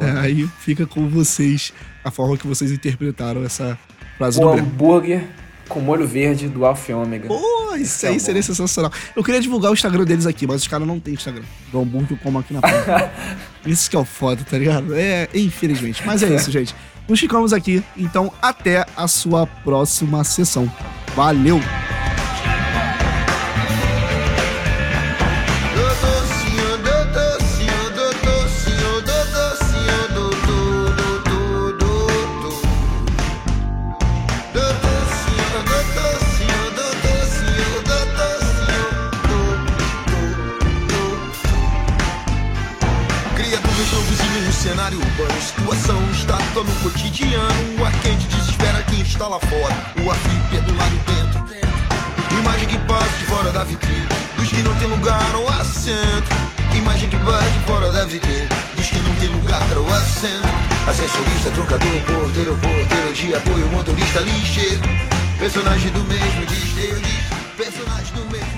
É, aí fica com vocês a forma que vocês interpretaram essa Frase o hambúrguer com molho verde do Alfa Ômega. Pô, isso aí é seria sensacional. Eu queria divulgar o Instagram deles aqui, mas os caras não têm Instagram. Do hambúrguer como aqui na praia. isso que é o foda, tá ligado? É, infelizmente. Mas é isso, gente. Nos ficamos aqui. Então, até a sua próxima sessão. Valeu! Está lá fora. O ar frio é do lado dentro. Imagem que passa de fora da vitrine. Dos que não tem lugar ou assento. Imagem que passa de fora da vitrine. Dos que não tem lugar ou assento. Ascensorista, trocador, porteiro, porteiro de apoio, motorista, lixeiro. Personagem do mesmo diz, eu diz. Personagem do mesmo.